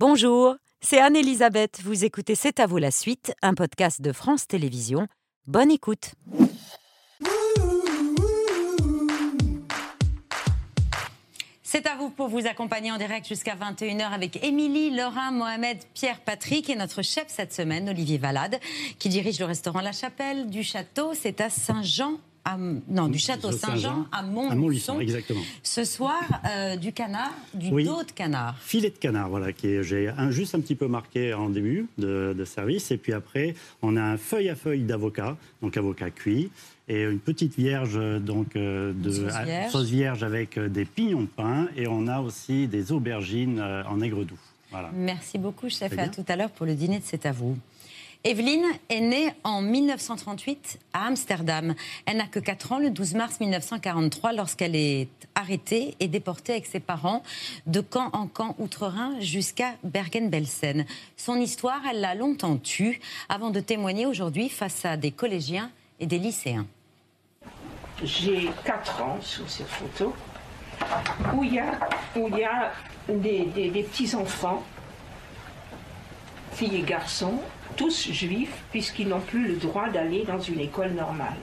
Bonjour, c'est Anne-Elisabeth. Vous écoutez C'est à vous la suite, un podcast de France Télévisions. Bonne écoute. C'est à vous pour vous accompagner en direct jusqu'à 21h avec Émilie, Laurent, Mohamed, Pierre, Patrick et notre chef cette semaine, Olivier Valade, qui dirige le restaurant La Chapelle du Château. C'est à Saint-Jean non, du château Saint-Jean à Montluçon. exactement. Ce soir, euh, du canard, du dos de canard. Filet de canard, voilà, qui j'ai juste un petit peu marqué en début de, service. Et puis après, on a un feuille à feuille d'avocat, donc avocat cuit, et une petite vierge donc euh, de sauce vierge. avec euh, des pignons pain. Et on a aussi des aubergines en aigre doux. Voilà. Merci beaucoup, chef. À tout à l'heure pour le dîner de C'est à vous. Evelyne est née en 1938 à Amsterdam. Elle n'a que 4 ans le 12 mars 1943 lorsqu'elle est arrêtée et déportée avec ses parents de camp en camp outre-Rhin jusqu'à Bergen-Belsen. Son histoire, elle l'a longtemps tue avant de témoigner aujourd'hui face à des collégiens et des lycéens. J'ai 4 ans sur cette photo où il y a, des petits-enfants, filles et garçons, tous juifs, puisqu'ils n'ont plus le droit d'aller dans une école normale.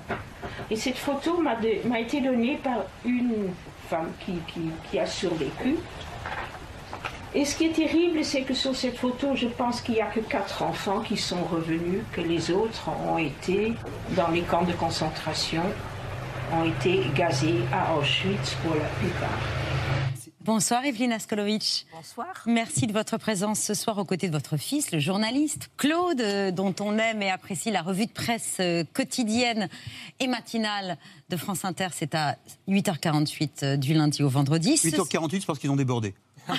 Et cette photo m'a été donnée par une femme qui, a survécu. Et ce qui est terrible, c'est que sur cette photo, je pense qu'il n'y a que quatre enfants qui sont revenus, que les autres ont été dans les camps de concentration, ont été gazés à Auschwitz pour la plupart. Bonsoir Evelyne Askolovic. Bonsoir. Merci de votre présence ce soir aux côtés de votre fils, le journaliste Claude, euh, dont on aime et apprécie la revue de presse euh, quotidienne et matinale de France Inter. C'est à 8h48 euh, du lundi au vendredi. 8h48 parce qu'ils ont débordé.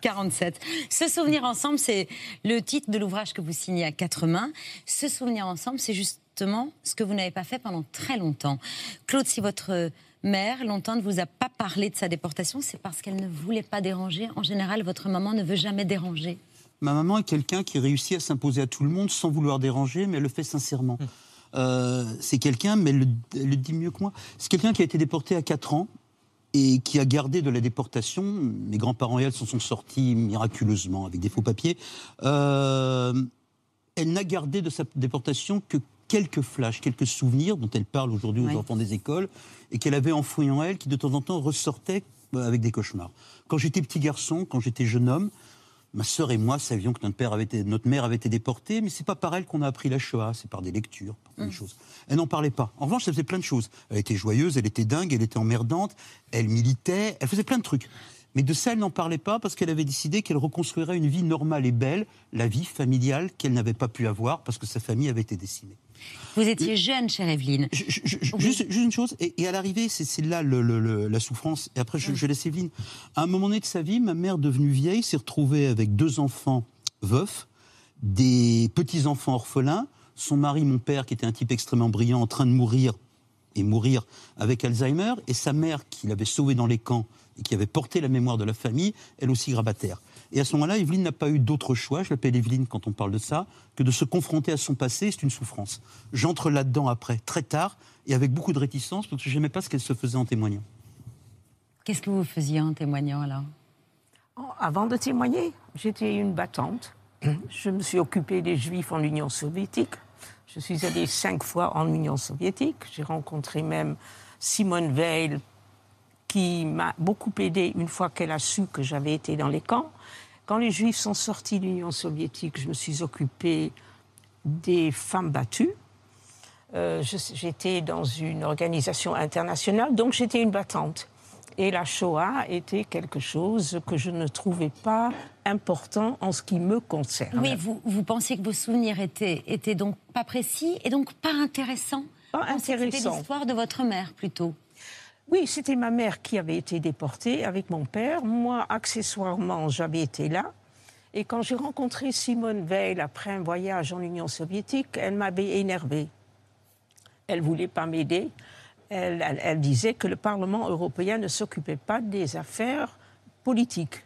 47. Se souvenir ensemble, c'est le titre de l'ouvrage que vous signez à quatre mains. Se souvenir ensemble, c'est justement ce que vous n'avez pas fait pendant très longtemps. Claude, si votre mère, longtemps, ne vous a pas parlé de sa déportation, c'est parce qu'elle ne voulait pas déranger. En général, votre maman ne veut jamais déranger. Ma maman est quelqu'un qui réussit à s'imposer à tout le monde sans vouloir déranger, mais elle le fait sincèrement. Hum. Euh, c'est quelqu'un, mais elle le, dit mieux que moi, c'est quelqu'un qui a été déporté à 4 ans et qui a gardé de la déportation. Mes grands-parents et elle s'en sont sortis miraculeusement avec des faux papiers. Euh, elle n'a gardé de sa déportation que quelques flashs, quelques souvenirs dont elle parle aujourd'hui aux enfants des écoles et qu'elle avait enfouis en elle, qui de temps en temps ressortaient euh, avec des cauchemars. Quand j'étais petit garçon, quand j'étais jeune homme, ma sœur et moi savions que notre, père avait été, notre mère avait été déportée, mais c'est pas par elle qu'on a appris la Shoah, c'est par des lectures, par plein de mm. choses. Elle n'en parlait pas. En revanche, elle faisait plein de choses. Elle était joyeuse, elle était dingue, elle était emmerdante, elle militait, elle faisait plein de trucs. Mais de ça, elle n'en parlait pas parce qu'elle avait décidé qu'elle reconstruirait une vie normale et belle, la vie familiale qu'elle n'avait pas pu avoir parce que sa famille avait été décimée. Vous étiez jeune, chère Evelyne. juste, une chose, et, à l'arrivée, c'est là la souffrance. Et après, je, laisse Evelyne. À un moment donné de sa vie, ma mère, devenue vieille, s'est retrouvée avec deux enfants veufs, des petits-enfants orphelins, son mari, mon père, qui était un type extrêmement brillant, en train de mourir et mourir avec Alzheimer, et sa mère, qui l'avait sauvé dans les camps et qui avait porté la mémoire de la famille, elle aussi grabataire. Et à ce moment-là, Evelyne n'a pas eu d'autre choix, je l'appelle Evelyne quand on parle de ça, que de se confronter à son passé, c'est une souffrance. J'entre là-dedans après, très tard, et avec beaucoup de réticence, parce que je n'aimais pas ce qu'elle se faisait en témoignant. Qu'est-ce que vous faisiez en témoignant alors? Oh, Avant de témoigner, j'étais une battante. Je me suis occupée des Juifs en Union soviétique. Je suis allée cinq fois en Union soviétique. J'ai rencontré même Simone Veil, qui m'a beaucoup aidée une fois qu'elle a su que j'avais été dans les camps. Quand les Juifs sont sortis de l'Union soviétique, je me suis occupée des femmes battues. Euh, j'étais dans une organisation internationale, donc j'étais une battante. Et la Shoah était quelque chose que je ne trouvais pas important en ce qui me concerne. Oui, vous, vous pensiez que vos souvenirs étaient, étaient donc pas précis et donc pas intéressants Pas intéressants. C'était l'histoire de votre mère plutôt. Oui, c'était ma mère qui avait été déportée avec mon père. Moi, accessoirement, j'avais été là. Et quand j'ai rencontré Simone Veil après un voyage en Union soviétique, elle m'avait énervée. Elle voulait pas m'aider. Elle, disait que le Parlement européen ne s'occupait pas des affaires politiques.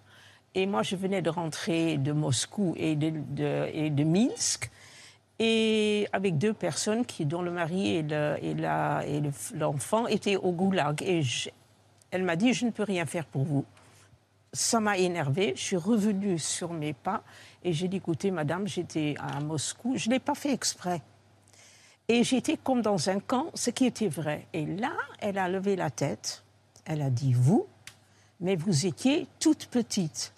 Et moi, je venais de rentrer de Moscou et de, et de Minsk et avec deux personnes dont le mari et, l'enfant étaient au goulag. Et elle m'a dit, je ne peux rien faire pour vous. ça m'a énervée. Je suis revenue sur mes pas et j'ai dit écoutez, madame, j'étais à Moscou. Je ne l'ai pas fait exprès. Et j'étais comme dans un camp, ce qui était vrai. Et là, elle a levé la tête. Elle a dit vous, mais vous étiez toute petite.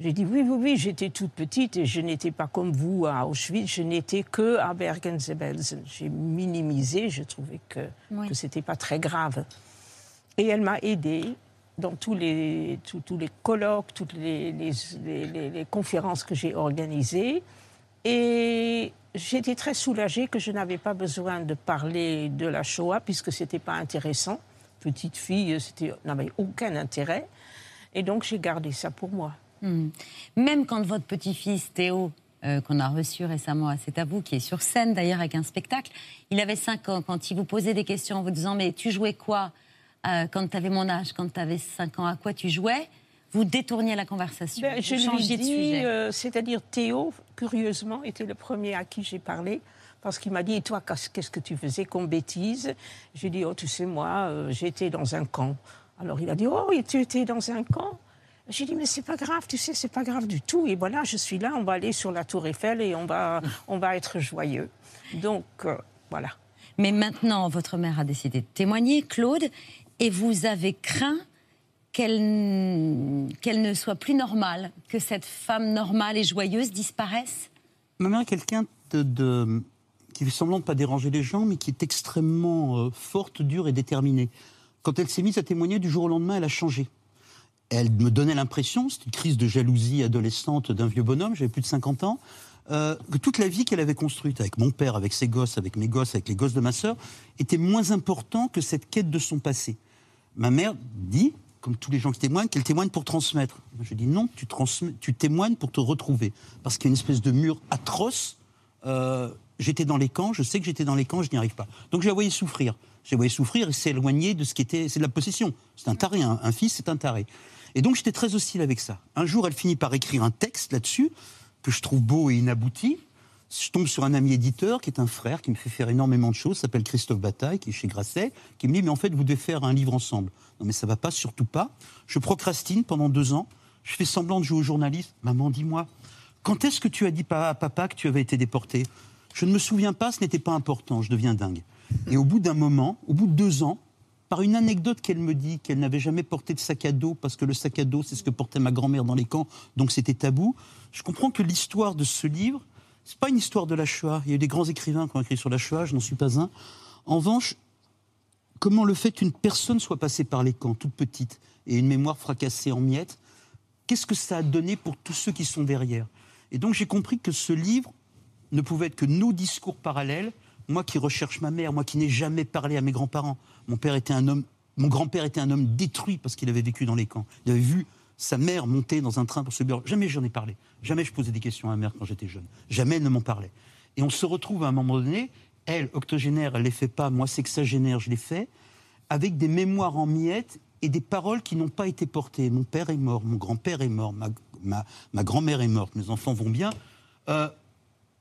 J'ai dit oui, oui, oui, j'étais toute petite et je n'étais pas comme vous à Auschwitz, je n'étais que à Bergen-Belsen. J'ai minimisé, je trouvais que, que ce n'était pas très grave. Et elle m'a aidée dans tous les, tous, les colloques, toutes les, les, les conférences que j'ai organisées. Et j'étais très soulagée que je n'avais pas besoin de parler de la Shoah puisque ce n'était pas intéressant. Petite fille, c'était n'avait aucun intérêt. Et donc j'ai gardé ça pour moi. Hmm. Même quand votre petit-fils Théo, euh, qu'on a reçu récemment à C'est à vous, qui est sur scène d'ailleurs avec un spectacle, il avait 5 ans. Quand il vous posait des questions en vous disant Mais tu jouais quoi euh, quand tu avais mon âge, quand tu avais 5 ans, à quoi tu jouais vous détourniez la conversation. Ben, je lui dis, euh, c'est-à-dire Théo, curieusement, était le premier à qui j'ai parlé parce qu'il m'a dit, et toi, qu'est-ce que tu faisais comme bêtise? J'ai dit, oh, tu sais, moi, j'étais dans un camp. Alors il a dit, oh, tu étais dans un camp? J'ai dit, mais c'est pas grave, tu sais, c'est pas grave du tout. Et voilà, je suis là, on va aller sur la Tour Eiffel et on va, on va être joyeux. Donc, euh, voilà. Mais maintenant, votre mère a décidé de témoigner, Claude, et vous avez craint qu'elle qu'elle ne soit plus normale, que cette femme normale et joyeuse disparaisse? Ma mère est quelqu'un de, qui fait semblant de ne pas déranger les gens, mais qui est extrêmement euh, forte, dure et déterminée. Quand elle s'est mise à témoigner, du jour au lendemain, elle a changé elle me donnait l'impression, c'est une crise de jalousie adolescente d'un vieux bonhomme, j'avais plus de 50 ans, euh, que toute la vie qu'elle avait construite avec mon père, avec ses gosses, avec mes gosses, avec les gosses de ma sœur, était moins important que cette quête de son passé. Ma mère dit, comme tous les gens qui témoignent, qu'elle témoigne pour transmettre. Je dis non, tu, tu témoignes pour te retrouver. Parce qu'il y a une espèce de mur atroce. Euh, j'étais dans les camps, je sais que j'étais dans les camps, je n'y arrive pas. Donc je la voyais souffrir. Je la voyais souffrir et s'éloigner de ce qui était. C'est de la possession. C'est un taré, un fils, c'est un taré. Et donc j'étais très hostile avec ça. Un jour, elle finit par écrire un texte là-dessus, que je trouve beau et inabouti. Je tombe sur un ami éditeur qui est un frère qui me fait faire énormément de choses, s'appelle Christophe Bataille, qui est chez Grasset, qui me dit Mais en fait, vous devez faire un livre ensemble. Non, mais ça va pas, surtout pas. Je procrastine pendant deux ans. Je fais semblant de jouer au journaliste. Maman, dis-moi, quand est-ce que tu as dit à papa que tu avais été déporté? Je ne me souviens pas, ce n'était pas important, je deviens dingue. Et au bout d'un moment, au bout de deux ans, par une anecdote qu'elle me dit, qu'elle n'avait jamais porté de sac à dos, parce que le sac à dos, c'est ce que portait ma grand-mère dans les camps, donc c'était tabou. Je comprends que l'histoire de ce livre, c'est pas une histoire de la Shoah. Il y a eu des grands écrivains qui ont écrit sur la Shoah, je n'en suis pas un. En revanche, comment le fait qu'une personne soit passée par les camps, toute petite, et une mémoire fracassée en miettes, qu'est-ce que ça a donné pour tous ceux qui sont derrière? Et donc j'ai compris que ce livre ne pouvait être que nos discours parallèles moi qui recherche ma mère, moi qui n'ai jamais parlé à mes grands-parents. Mon père était un homme, mon grand-père était un homme détruit parce qu'il avait vécu dans les camps. Il avait vu sa mère monter dans un train pour se bureau. Jamais j'en ai parlé. Jamais je posais des questions à ma mère quand j'étais jeune. Jamais elle ne m'en parlait. Et on se retrouve à un moment donné, elle, octogénaire, elle ne les fait pas, moi sexagénaire, je les fais, avec des mémoires en miettes et des paroles qui n'ont pas été portées. Mon père est mort, mon grand-père est mort, ma, ma, grand-mère est morte, mes enfants vont bien. Euh,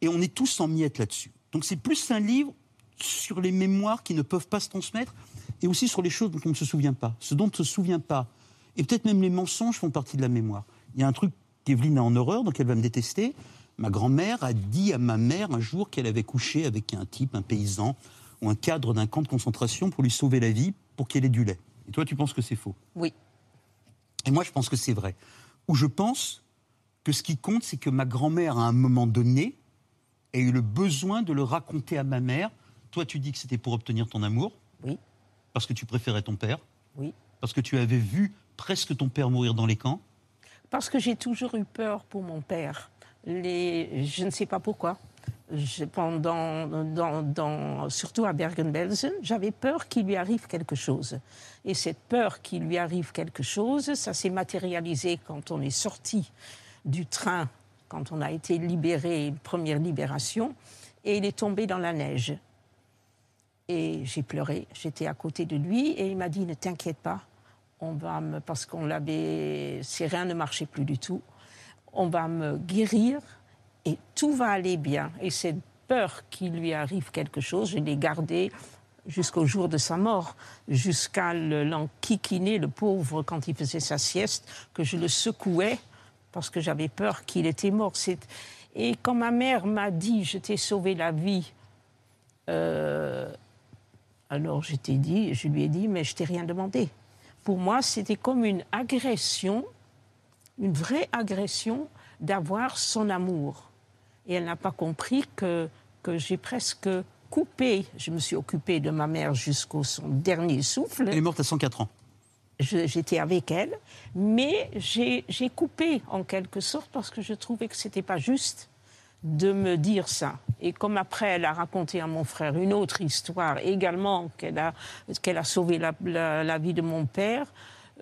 et on est tous en miettes là-dessus. Donc c'est plus un livre sur les mémoires qui ne peuvent pas se transmettre et aussi sur les choses dont on ne se souvient pas. Ce dont on ne se souvient pas. Et peut-être même les mensonges font partie de la mémoire. Il y a un truc qu'Evelyne a en horreur, donc elle va me détester. Ma grand-mère a dit à ma mère un jour qu'elle avait couché avec un type, un paysan ou un cadre d'un camp de concentration pour lui sauver la vie, pour qu'elle ait du lait. Et toi, tu penses que c'est faux? Oui. Et moi, je pense que c'est vrai. Ou je pense que ce qui compte, c'est que ma grand-mère, à un moment donné, a eu le besoin de le raconter à ma mère. Toi, tu dis que c'était pour obtenir ton amour. Oui. Parce que tu préférais ton père. Oui. Parce que tu avais vu presque ton père mourir dans les camps. Parce que j'ai toujours eu peur pour mon père. Les... Je ne sais pas pourquoi. pendant, dans, surtout à Bergen-Belsen, j'avais peur qu'il lui arrive quelque chose. Et cette peur qu'il lui arrive quelque chose, ça s'est matérialisé quand on est sorti du train quand on a été libéré, première libération, et il est tombé dans la neige. Et j'ai pleuré, j'étais à côté de lui, et il m'a dit Ne t'inquiète pas, on va me, parce qu'on l'avait, ses reins ne marchaient plus du tout, on va me guérir et tout va aller bien. Et cette peur qu'il lui arrive quelque chose, je l'ai gardée jusqu'au jour de sa mort, jusqu'à l'enquiquiner, le pauvre, quand il faisait sa sieste, que je le secouais parce que j'avais peur qu'il était mort. Et quand ma mère m'a dit, je t'ai sauvé la vie, euh, alors je, dit, je lui ai dit, mais je t'ai rien demandé. Pour moi, c'était comme une agression, une vraie agression d'avoir son amour. Et elle n'a pas compris que, que j'ai presque coupé, je me suis occupée de ma mère jusqu'au son dernier souffle. Elle est morte à 104 ans. J'étais avec elle, mais j'ai coupé en quelque sorte parce que je trouvais que ce n'était pas juste de me dire ça. Et comme après, elle a raconté à mon frère une autre histoire également, qu'elle a, qu'elle a sauvé la, la, vie de mon père,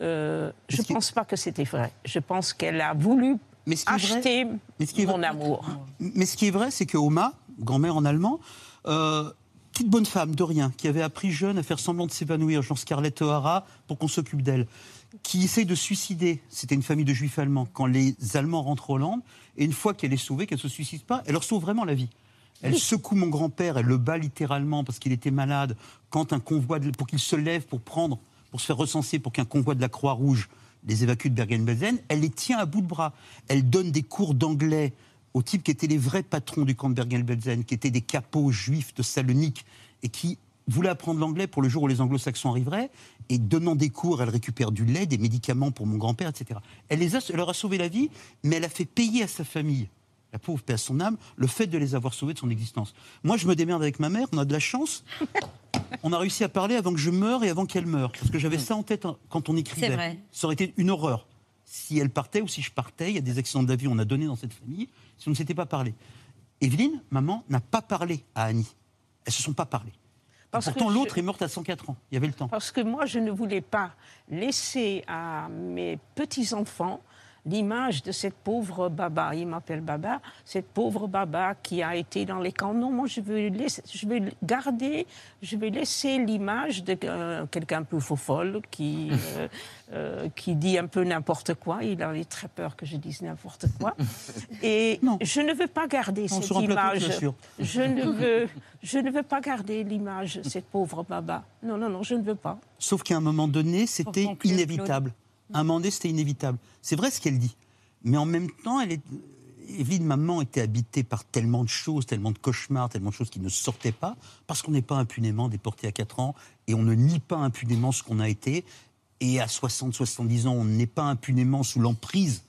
euh, je ne pense pas que c'était vrai. Je pense qu'elle a voulu mais ce acheter mon amour. Mais ce qui est vrai, c'est que Oma, grand-mère en allemand, euh, petite bonne femme de rien, qui avait appris jeune à faire semblant de s'évanouir, genre Scarlett O'Hara, pour qu'on s'occupe d'elle, qui essaye de suicider, c'était une famille de juifs allemands, quand les Allemands rentrent en Hollande, et une fois qu'elle est sauvée, qu'elle ne se suicide pas, elle leur sauve vraiment la vie. Elle secoue mon grand-père, elle le bat littéralement parce qu'il était malade, quand un convoi, pour qu'il se lève pour prendre, pour se faire recenser, pour qu'un convoi de la Croix-Rouge les évacue de Bergen-Belsen, elle les tient à bout de bras. Elle donne des cours d'anglais aux types qui étaient les vrais patrons du camp de Bergen-Belsen, qui étaient des capots juifs de Salonique et qui voulaient apprendre l'anglais pour le jour où les anglo-saxons arriveraient. Et donnant des cours, elle récupère du lait, des médicaments pour mon grand-père, etc. Elle, les a, leur a sauvé la vie, mais elle a fait payer à sa famille la pauvre paix à son âme, le fait de les avoir sauvés de son existence. Moi, je me démerde avec ma mère, on a de la chance. On a réussi à parler avant que je meure et avant qu'elle meure. Parce que j'avais ça en tête quand on écrivait. Vrai. Ça aurait été une horreur. Si elle partait ou si je partais, il y a des accidents d'avion, on a donné dans cette famille, si on ne s'était pas parlé. Evelyne, maman, n'a pas parlé à Annie. Elles ne se sont pas parlé. Pourtant, l'autre est morte à 104 ans. Il y avait le temps. Parce que moi, je ne voulais pas laisser à mes petits-enfants l'image de cette pauvre Baba, il m'appelle Baba, cette pauvre Baba qui a été dans les camps. Non, moi je veux, je garder, je vais laisser l'image de euh, quelqu'un un peu faux folle qui, euh, euh, qui dit un peu n'importe quoi. Il avait très peur que je dise n'importe quoi. Et je ne veux pas garder cette image. je, ne veux, je ne veux pas garder l'image, cette pauvre Baba. Non, non, non, je ne veux pas. Sauf qu'à un moment donné, c'était inévitable. Un donné, c'était inévitable. C'est vrai ce qu'elle dit. Mais en même temps, elle. Evelyne, maman, était habitée par tellement de choses, tellement de cauchemars, tellement de choses qui ne sortaient pas, parce qu'on n'est pas impunément déporté à 4 ans, et on ne nie pas impunément ce qu'on a été, et à 60, 70 ans, on n'est pas impunément sous l'emprise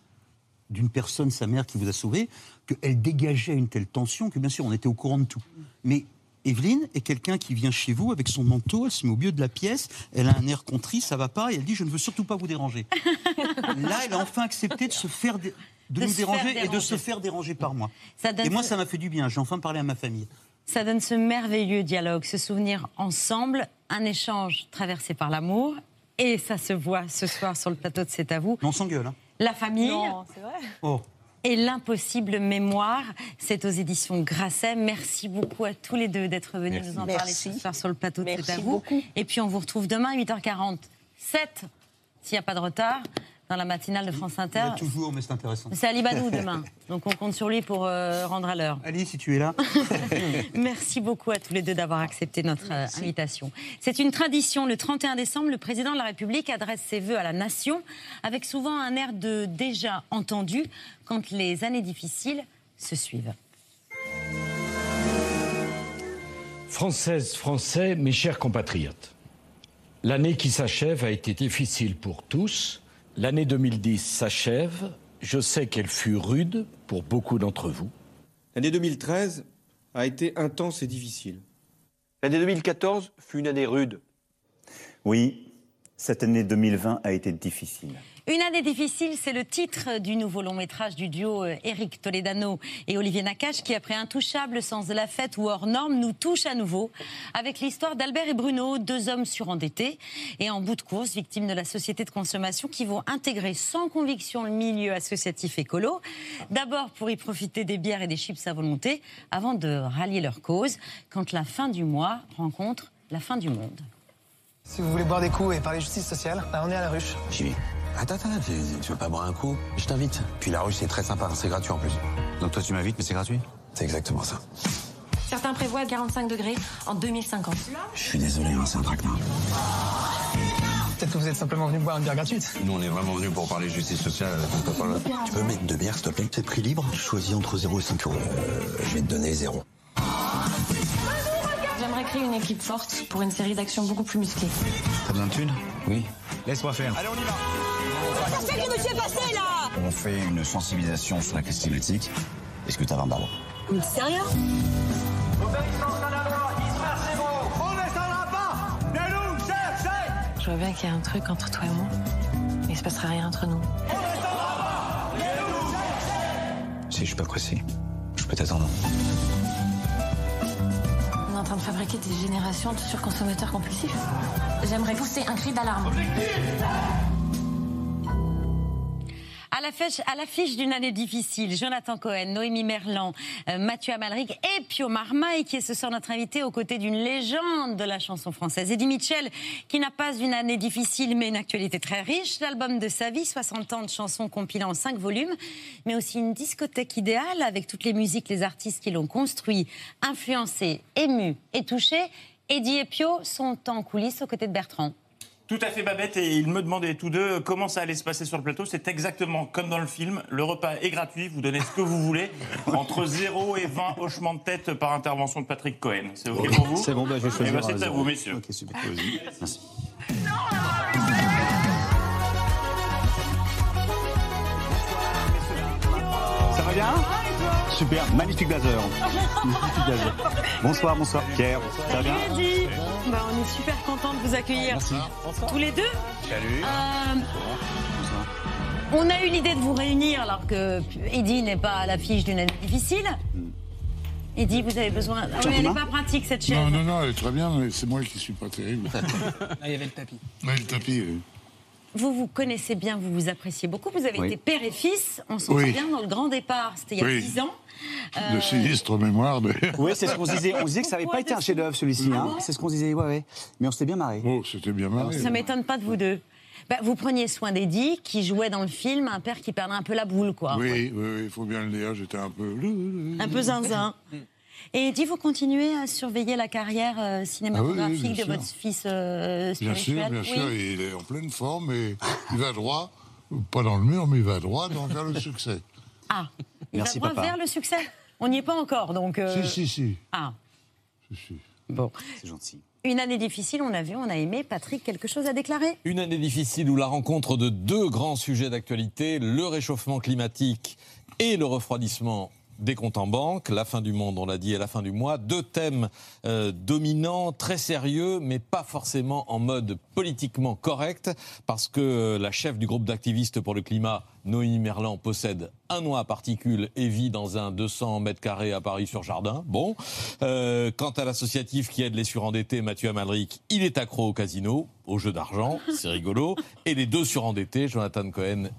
d'une personne, sa mère, qui vous a sauvé, qu'elle dégageait une telle tension que, bien sûr, on était au courant de tout. Mais Evelyne est quelqu'un qui vient chez vous avec son manteau, elle se met au milieu de la pièce, elle a un air contrit, ça va pas, et elle dit je ne veux surtout pas vous déranger. Là, elle a enfin accepté de se faire de, nous déranger, et de se faire déranger par moi. Et moi, ça m'a fait du bien. J'ai enfin parlé à ma famille. Ça donne ce merveilleux dialogue, ce souvenir ensemble, un échange traversé par l'amour, et ça se voit ce soir sur le plateau de C'est à vous. On s'engueule. Hein. La famille. Non, c'est vrai. Oh et l'impossible mémoire. C'est aux éditions Grasset. Merci beaucoup à tous les deux d'être venus nous en parler ce soir sur le plateau de C'est à vous. Et puis on vous retrouve demain à 8h40. 7, s'il n'y a pas de retard dans la matinale de France Inter. toujours, mais c'est intéressant. C'est Ali Badou demain. Donc on compte sur lui pour euh, rendre à l'heure. Ali, si tu es là. Merci beaucoup à tous les deux d'avoir accepté notre euh, invitation. C'est une tradition. Le 31 décembre, le président de la République adresse ses vœux à la nation avec souvent un air de déjà entendu quand les années difficiles se suivent. Françaises, Français, mes chers compatriotes, l'année qui s'achève a été difficile pour tous L'année 2010 s'achève. Je sais qu'elle fut rude pour beaucoup d'entre vous. L'année 2013 a été intense et difficile. L'année 2014 fut une année rude. Oui, cette année 2020 a été difficile. Une année difficile, c'est le titre du nouveau long métrage du duo Eric euh, Toledano et Olivier Nakache qui, après Intouchable, Sens de la fête ou Hors norme, nous touche à nouveau avec l'histoire d'Albert et Bruno, deux hommes surendettés et en bout de course, victimes de la société de consommation qui vont intégrer sans conviction le milieu associatif écolo. D'abord pour y profiter des bières et des chips à volonté avant de rallier leur cause quand la fin du mois rencontre la fin du monde. Si vous voulez boire des coups et parler justice sociale, on est à la ruche. J'y vais. Attends, attends, tu, veux pas boire un coup Je t'invite. Puis la ruche, c'est très sympa, c'est gratuit en plus. Donc toi, tu m'invites, mais c'est gratuit C'est exactement ça. Certains prévoient 45 degrés en 2050. Je suis désolé, hein, c'est un traquenard. Peut-être que vous êtes simplement venu boire une bière gratuite. Nous, on est vraiment venus pour parler justice sociale. le- Tu peux mettre deux bières, s'il te plaît C'est prix libre. Je choisis entre 0 et 5 euros. Euh, je vais te donner 0. J'aimerais créer une équipe forte pour une série d'actions beaucoup plus musclées. T'as besoin de thunes Oui. Laisse-moi faire. Allez, on y va Qu'est-ce qui nous s'est passé là On fait une sensibilisation sur la question éthique. Est-ce que t'as 20 balles Mais sérieux Je vois bien qu'il y a un truc entre toi et moi. Mais il se passera rien entre nous. Si je suis pas pressé, je peux t'attendre. On est en train de fabriquer des générations de surconsommateurs compulsifs. J'aimerais pousser un cri d'alarme. L'affiche, à l'affiche d'une année difficile, Jonathan Cohen, Noémie Merlan, euh, Mathieu Amalric et Pio Marmaille, qui est ce soir notre invité aux côtés d'une légende de la chanson française. Eddie Mitchell, qui n'a pas une année difficile, mais une actualité très riche. L'album de sa vie, 60 ans de chansons compilées en 5 volumes, mais aussi une discothèque idéale avec toutes les musiques, les artistes qui l'ont construit, influencé, ému et touché. Eddie et Pio sont en coulisses aux côtés de Bertrand. Tout à fait, Babette. Et ils me demandaient tous deux comment ça allait se passer sur le plateau. C'est exactement comme dans le film. Le repas est gratuit. Vous donnez ce que vous voulez. Entre 0 et 20 hochements de tête par intervention de Patrick Cohen. C'est OK pour vous C'est bon, bah, je vais Eh choisir. ben, C'est un à zéro. vous, messieurs. Ok, super. Merci. Ça va bien? Super, magnifique blazer. Magnifique blazer. Bonsoir, bonsoir. Pierre, ça va bien? Bah, On est super content de vous accueillir Merci. tous les deux. Salut. Euh, on a eu l'idée de vous réunir alors que Eddie n'est pas à l'affiche d'une année difficile. Eddie, vous avez besoin. Ah oui, elle n'est pas pratique cette chaise. Non, non, non, elle est très bien, mais c'est moi qui suis pas terrible. Ah, il y avait le tapis. Mais le tapis, oui. Vous vous connaissez bien, vous vous appréciez beaucoup. Vous avez Oui. été père et fils. On s'en Oui. souvient dans le grand départ. C'était il y a Oui. 10 ans. De Euh, sinistre mémoire, d'ailleurs. Oui, c'est ce qu'on se disait. On se disait que ça n'avait pas été un chef-d'œuvre celui-ci. Ah hein. C'est ce qu'on se disait, ouais, ouais. Mais on s'était bien marré. Oh, c'était bien marré. Ça m'étonne pas de vous deux. Bah, vous preniez soin d'Eddie, qui jouait dans le film un père qui perdait un peu la boule, quoi. Oui, oui, oui, il faut bien le dire, j'étais un peu... Un peu zinzin. Et Eddie, vous continuez à surveiller la carrière euh, cinématographique Ah oui, de votre fils euh, Bien sûr, bien Oui. sûr, il est en pleine forme et il va droit, pas dans le mur, mais il va droit donc vers le succès. Ah, il Merci, va droit papa. vers le succès? On n'y est pas encore, donc. euh, Si, si, si. Ah, si, si. bon. C'est gentil. Une année difficile, on a vu, on a aimé. Patrick, quelque chose à déclarer? Une année difficile où la rencontre de deux grands sujets d'actualité, le réchauffement climatique et le refroidissement des comptes en banque, la fin du monde, on l'a dit, et la fin du mois. Deux thèmes euh, dominants, très sérieux, mais pas forcément en mode politiquement correct, parce que euh, la chef du groupe d'activistes pour le climat, Noémie Merlan, possède un noix à particules et vit dans un 200 mètres carrés à Paris sur Jardin. Bon. Euh, quant à l'associatif qui aide les surendettés, Mathieu Amalric, il est accro au casino, au jeu d'argent, c'est rigolo. Et les deux surendettés, Jonathan Cohen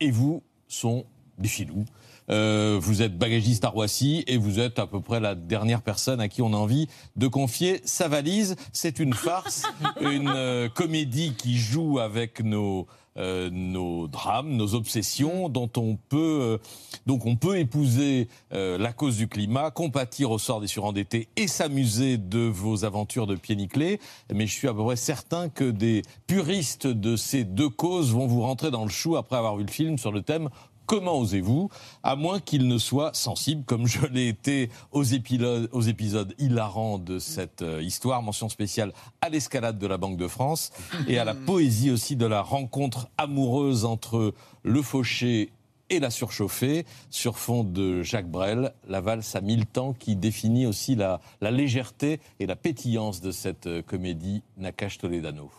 et vous, sont des filous. Euh, vous êtes bagagiste à Roissy et vous êtes à peu près la dernière personne à qui on a envie de confier sa valise. C'est une farce, une euh, comédie qui joue avec nos euh, nos drames, nos obsessions, dont on peut euh, donc on peut épouser euh, la cause du climat, compatir au sort des surendettés et s'amuser de vos aventures de pieds nickelés. Mais je suis à peu près certain que des puristes de ces deux causes vont vous rentrer dans le chou après avoir vu le film sur le thème Comment osez-vous À moins qu'il ne soit sensible, comme je l'ai été aux, épilodes- aux épisodes hilarants de cette euh, histoire. Mention spéciale à l'escalade de la Banque de France et à la poésie aussi de la rencontre amoureuse entre le fauché et la surchauffée, sur fond de Jacques Brel, la valse à mille temps qui définit aussi la, la légèreté et la pétillance de cette euh, comédie Nakash Toledano.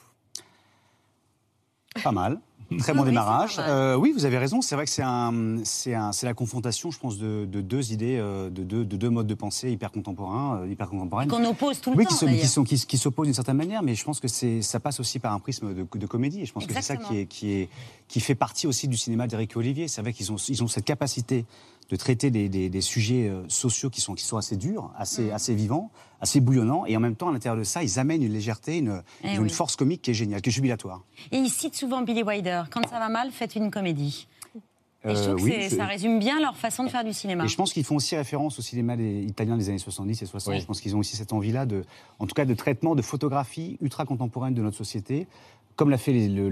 Pas mal. Très bon Oui, démarrage. Euh, oui, vous avez raison. C'est vrai que c'est un, c'est un, c'est la confrontation, je pense, de, de deux idées, euh, de deux, de deux modes de pensée hyper contemporains, euh, hyper contemporaines. Qu'on oppose tout le oui, temps, qui, se- qui sont, qui, qui s'opposent d'une certaine manière, mais je pense que c'est, ça passe aussi par un prisme de, de comédie. Et je pense que c'est ça qui, est, qui, est, qui fait partie aussi du cinéma d'Éric Olivier. C'est vrai qu'ils ont, ils ont cette capacité de traiter des, des- des sujets euh, sociaux qui sont, qui sont assez durs, assez, Mm. assez vivants, assez bouillonnants, et en même temps, à l'intérieur de ça, ils amènent une légèreté, une, Eh ils une oui. force comique qui est géniale, qui est jubilatoire. Et il cite souvent Billy Wilder. Quand ça va mal, faites une comédie. Et je trouve Euh, que oui, c'est- c'est- ça résume bien leur façon de faire du cinéma. Et je pense qu'ils font aussi référence au cinéma des Italiens des années 70 et 60. Oui. Je pense qu'ils ont aussi cette envie-là, de, en tout cas, de traitement, de photographie ultra contemporaine de notre société, comme l'a fait le-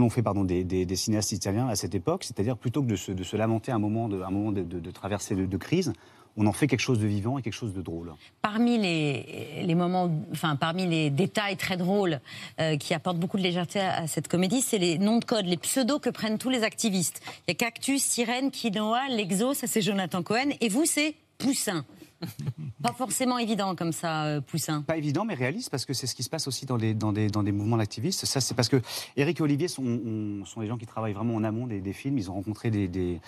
l'ont fait pardon des, des- cinéastes italiens à cette époque. C'est-à-dire plutôt que de se, de se lamenter un moment de, moment de, de- traversée de, crise, on en fait quelque chose de vivant et quelque chose de drôle. Parmi les, les moments, enfin parmi les détails très drôles euh, qui apportent beaucoup de légèreté à, à cette comédie, c'est les noms de code, les pseudos que prennent tous les activistes. Il y a Cactus, Sirène, Quinoa, Lexo, ça c'est Jonathan Cohen, et vous c'est Poussin. Pas forcément évident comme ça, euh, Poussin. Pas évident, mais réaliste, parce que c'est ce qui se passe aussi dans des, dans des, dans des mouvements d'activistes. Ça, c'est parce que Eric et Olivier sont, on- sont des gens qui travaillent vraiment en amont des, films. Ils ont rencontré des, des,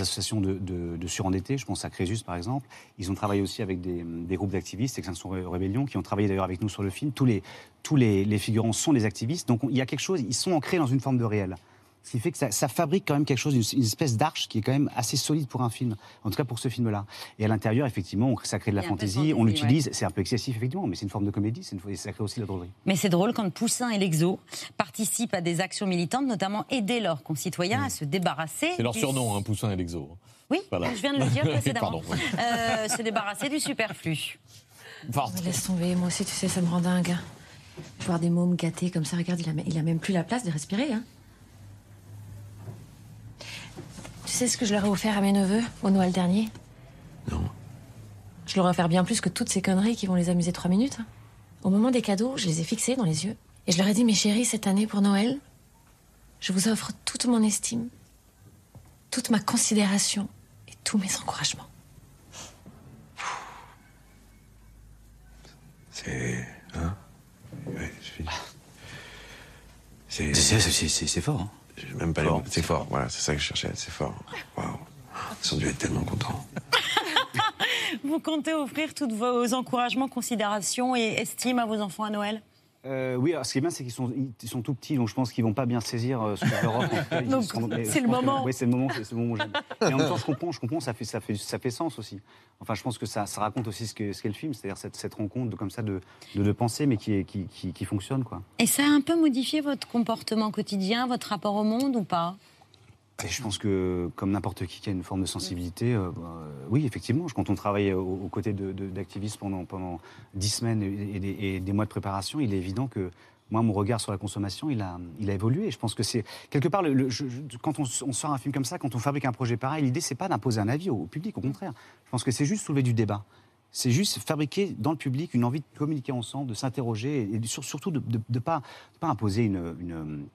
associations de, de, de surendettés, je pense à Crésus par exemple. Ils ont travaillé aussi avec des, groupes d'activistes, Extinction Ré- Rébellion, qui ont travaillé d'ailleurs avec nous sur le film. Tous les, tous les, les figurants sont des activistes, donc on- il y a quelque chose, ils sont ancrés dans une forme de réel. Ce qui fait que ça, ça fabrique quand même quelque chose, une, une espèce d'arche qui est quand même assez solide pour un film, en tout cas pour ce film-là. Et à l'intérieur, effectivement, on- ça crée de la fantaisie, on l'utilise, c'est un peu excessif effectivement, mais c'est une forme de comédie, c'est une, ça crée aussi de la drôlerie. Mais c'est drôle quand Poussin et Lexo participent à des actions militantes, notamment aider leurs concitoyens à se débarrasser. C'est leur du- surnom, hein, Poussin et l'Exo. Oui, Voilà. je viens de le dire précédemment. Pardon, oui. Euh, se débarrasser du superflu. Mais Laisse tomber, moi aussi, tu sais, ça me rend dingue. Voir des mômes gâtés comme ça, regarde, il a, il a même plus la place de respirer. Hein. Tu sais ce que je leur ai offert à mes neveux au Noël dernier Non. Je leur ai offert bien plus que toutes ces conneries qui vont les amuser trois minutes. hein. Au moment des cadeaux, je les ai fixés dans les yeux. Et je leur ai dit, mes chéris, cette année pour Noël, je vous offre toute mon estime, toute ma considération et tous mes encouragements. C'est. Hein? Ouais, je suis. C'est. C'est c'est- c'est- c'est fort. Hein. J'ai même pas les mots. C'est fort, voilà, c'est ça que je cherchais, c'est fort. Waouh. Ils ont dû être tellement contents. Vous comptez offrir tous vos encouragements, considérations et estime à vos enfants à Noël? Euh, oui, alors, ce qui est bien, c'est qu'ils sont, ils sont tout petits, donc je pense qu'ils vont pas bien saisir euh, ce que je leur offre. en fait. Ils Donc, seront- mais c'est le moment. Oui, c'est le moment, c'est le moment. Et en même temps, je comprends, je comprends, ça fait, ça fait, ça fait sens aussi. Enfin, je pense que ça, ça raconte aussi ce qu'est ce le film, c'est-à-dire cette, cette rencontre de, comme ça de, de, de pensée, mais qui, est- qui, qui, qui fonctionne, quoi. Et ça a un peu modifié votre comportement quotidien, votre rapport au monde ou pas? Je pense que, comme n'importe qui qui a une forme de sensibilité, euh, bah, oui, effectivement, quand on travaille aux, côtés d'activistes pendant, pendant dix semaines et, des, mois de préparation, il est évident que moi, mon regard sur la consommation, il a, il a évolué. Je pense que c'est quelque part, quand on, sort un film comme ça, quand on fabrique un projet pareil, l'idée c'est pas d'imposer un avis au, public, au contraire. Je pense que c'est juste soulever du débat. C'est juste fabriquer dans le public une envie de communiquer ensemble, de s'interroger et, sur- surtout de ne pas, pas imposer une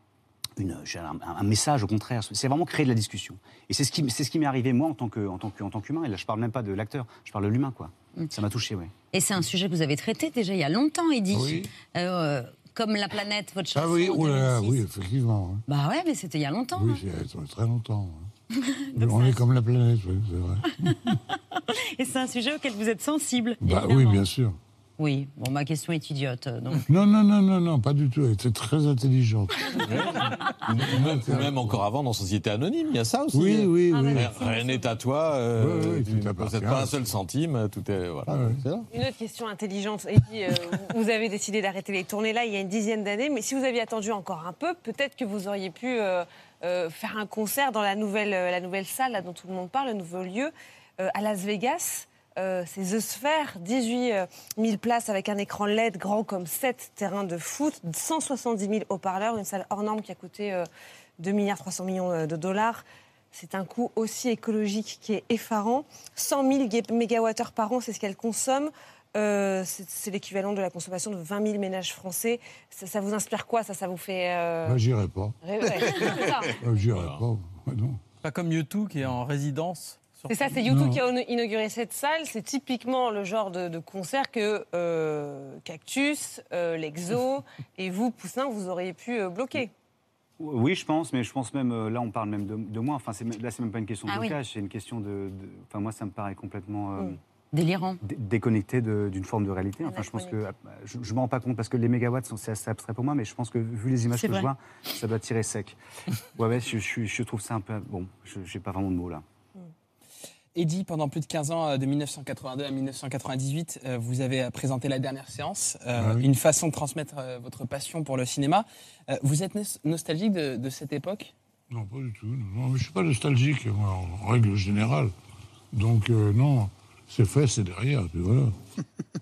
une- un, un message, au contraire. C'est vraiment créer de la discussion. Et c'est ce qui, c'est ce qui m'est arrivé, moi, en tant, que, en, tant que, en tant qu'humain. Et là, je parle même pas de l'acteur, je parle de l'humain, quoi. Ça m'a touché, oui. Et c'est un sujet que vous avez traité déjà il y a longtemps, Eddy. Oui. Euh, comme la planète, votre chanson. Ah oui, en oh là là, 2006. oui, effectivement. hein. Bah ouais, mais c'était il y a longtemps. Oui, hein. c'est très longtemps. hein. On est comme la planète, oui, c'est vrai. Et c'est un sujet auquel vous êtes sensible. Bah, oui, bien sûr. Oui, bon, ma question est idiote. Donc. Non, non, non, non, non, pas du tout. Elle était très intelligente. Même, encore avant dans Société Anonyme, il y a ça aussi. Oui, oui, Euh, oui. Rien- n'est à toi, euh, Oui, oui, tu ne possèdes pas un seul centime, tout est. Voilà. Ça. Une autre question intelligente. Eddie, euh, vous avez décidé d'arrêter les tournées là il y a une dizaine d'années, mais si vous aviez attendu encore un peu, peut-être que vous auriez pu euh, euh, faire un concert dans la nouvelle, euh, la nouvelle salle là, dont tout le monde parle, le nouveau lieu, euh, à Las Vegas. Euh, c'est The Sphere, 18 euh, 000 places avec un écran LED grand comme 7 terrains de foot, 170 000 haut-parleurs, une salle hors norme qui a coûté euh, 2 milliards 300 millions euh, de dollars. C'est un coût aussi écologique qui est effarant. 100 000 gé- mégawattheures par an, c'est ce qu'elle consomme. Euh, c'est l'équivalent de la consommation de 20 000 ménages français. Ça, ça vous inspire quoi Ça, ça vous fait. euh, Moi, j'irai pas. Moi, j'irai pas. Ouais, non. Pas comme YouTube qui est en résidence. C'est ça, c'est. YouTube qui a inauguré cette salle. C'est typiquement le genre de, de concert que euh, Cactus, euh, Lexo et vous, Poussin, vous auriez pu euh, bloquer. Oui, je pense, mais je pense même, là, on parle même de, de moi. Enfin, là, c'est même pas une question de Ah oui. blocage, c'est une question de, de- Enfin, moi, ça me paraît complètement. Mm. Délirant. dé- déconnecté d'une forme de réalité. Enfin, je pense que je, je m'en rends pas compte parce que les mégawatts, sont- c'est assez abstrait pour moi, mais je pense que vu les images que vrai. je vois, ça doit tirer sec. Ouais, ouais, je, je- je trouve ça un peu bon. Je n'ai pas vraiment de mots là. Eddie, pendant plus de 15 ans, euh, de 1982 à 1998, euh, vous avez euh, présenté la dernière séance, Ah oui. une façon de transmettre votre passion pour le cinéma. Vous êtes nos- nostalgique de, de cette époque? Non, pas du tout. Non, je ne suis pas nostalgique, moi, en règle générale. Donc, euh, non, c'est fait, c'est derrière, puis voilà.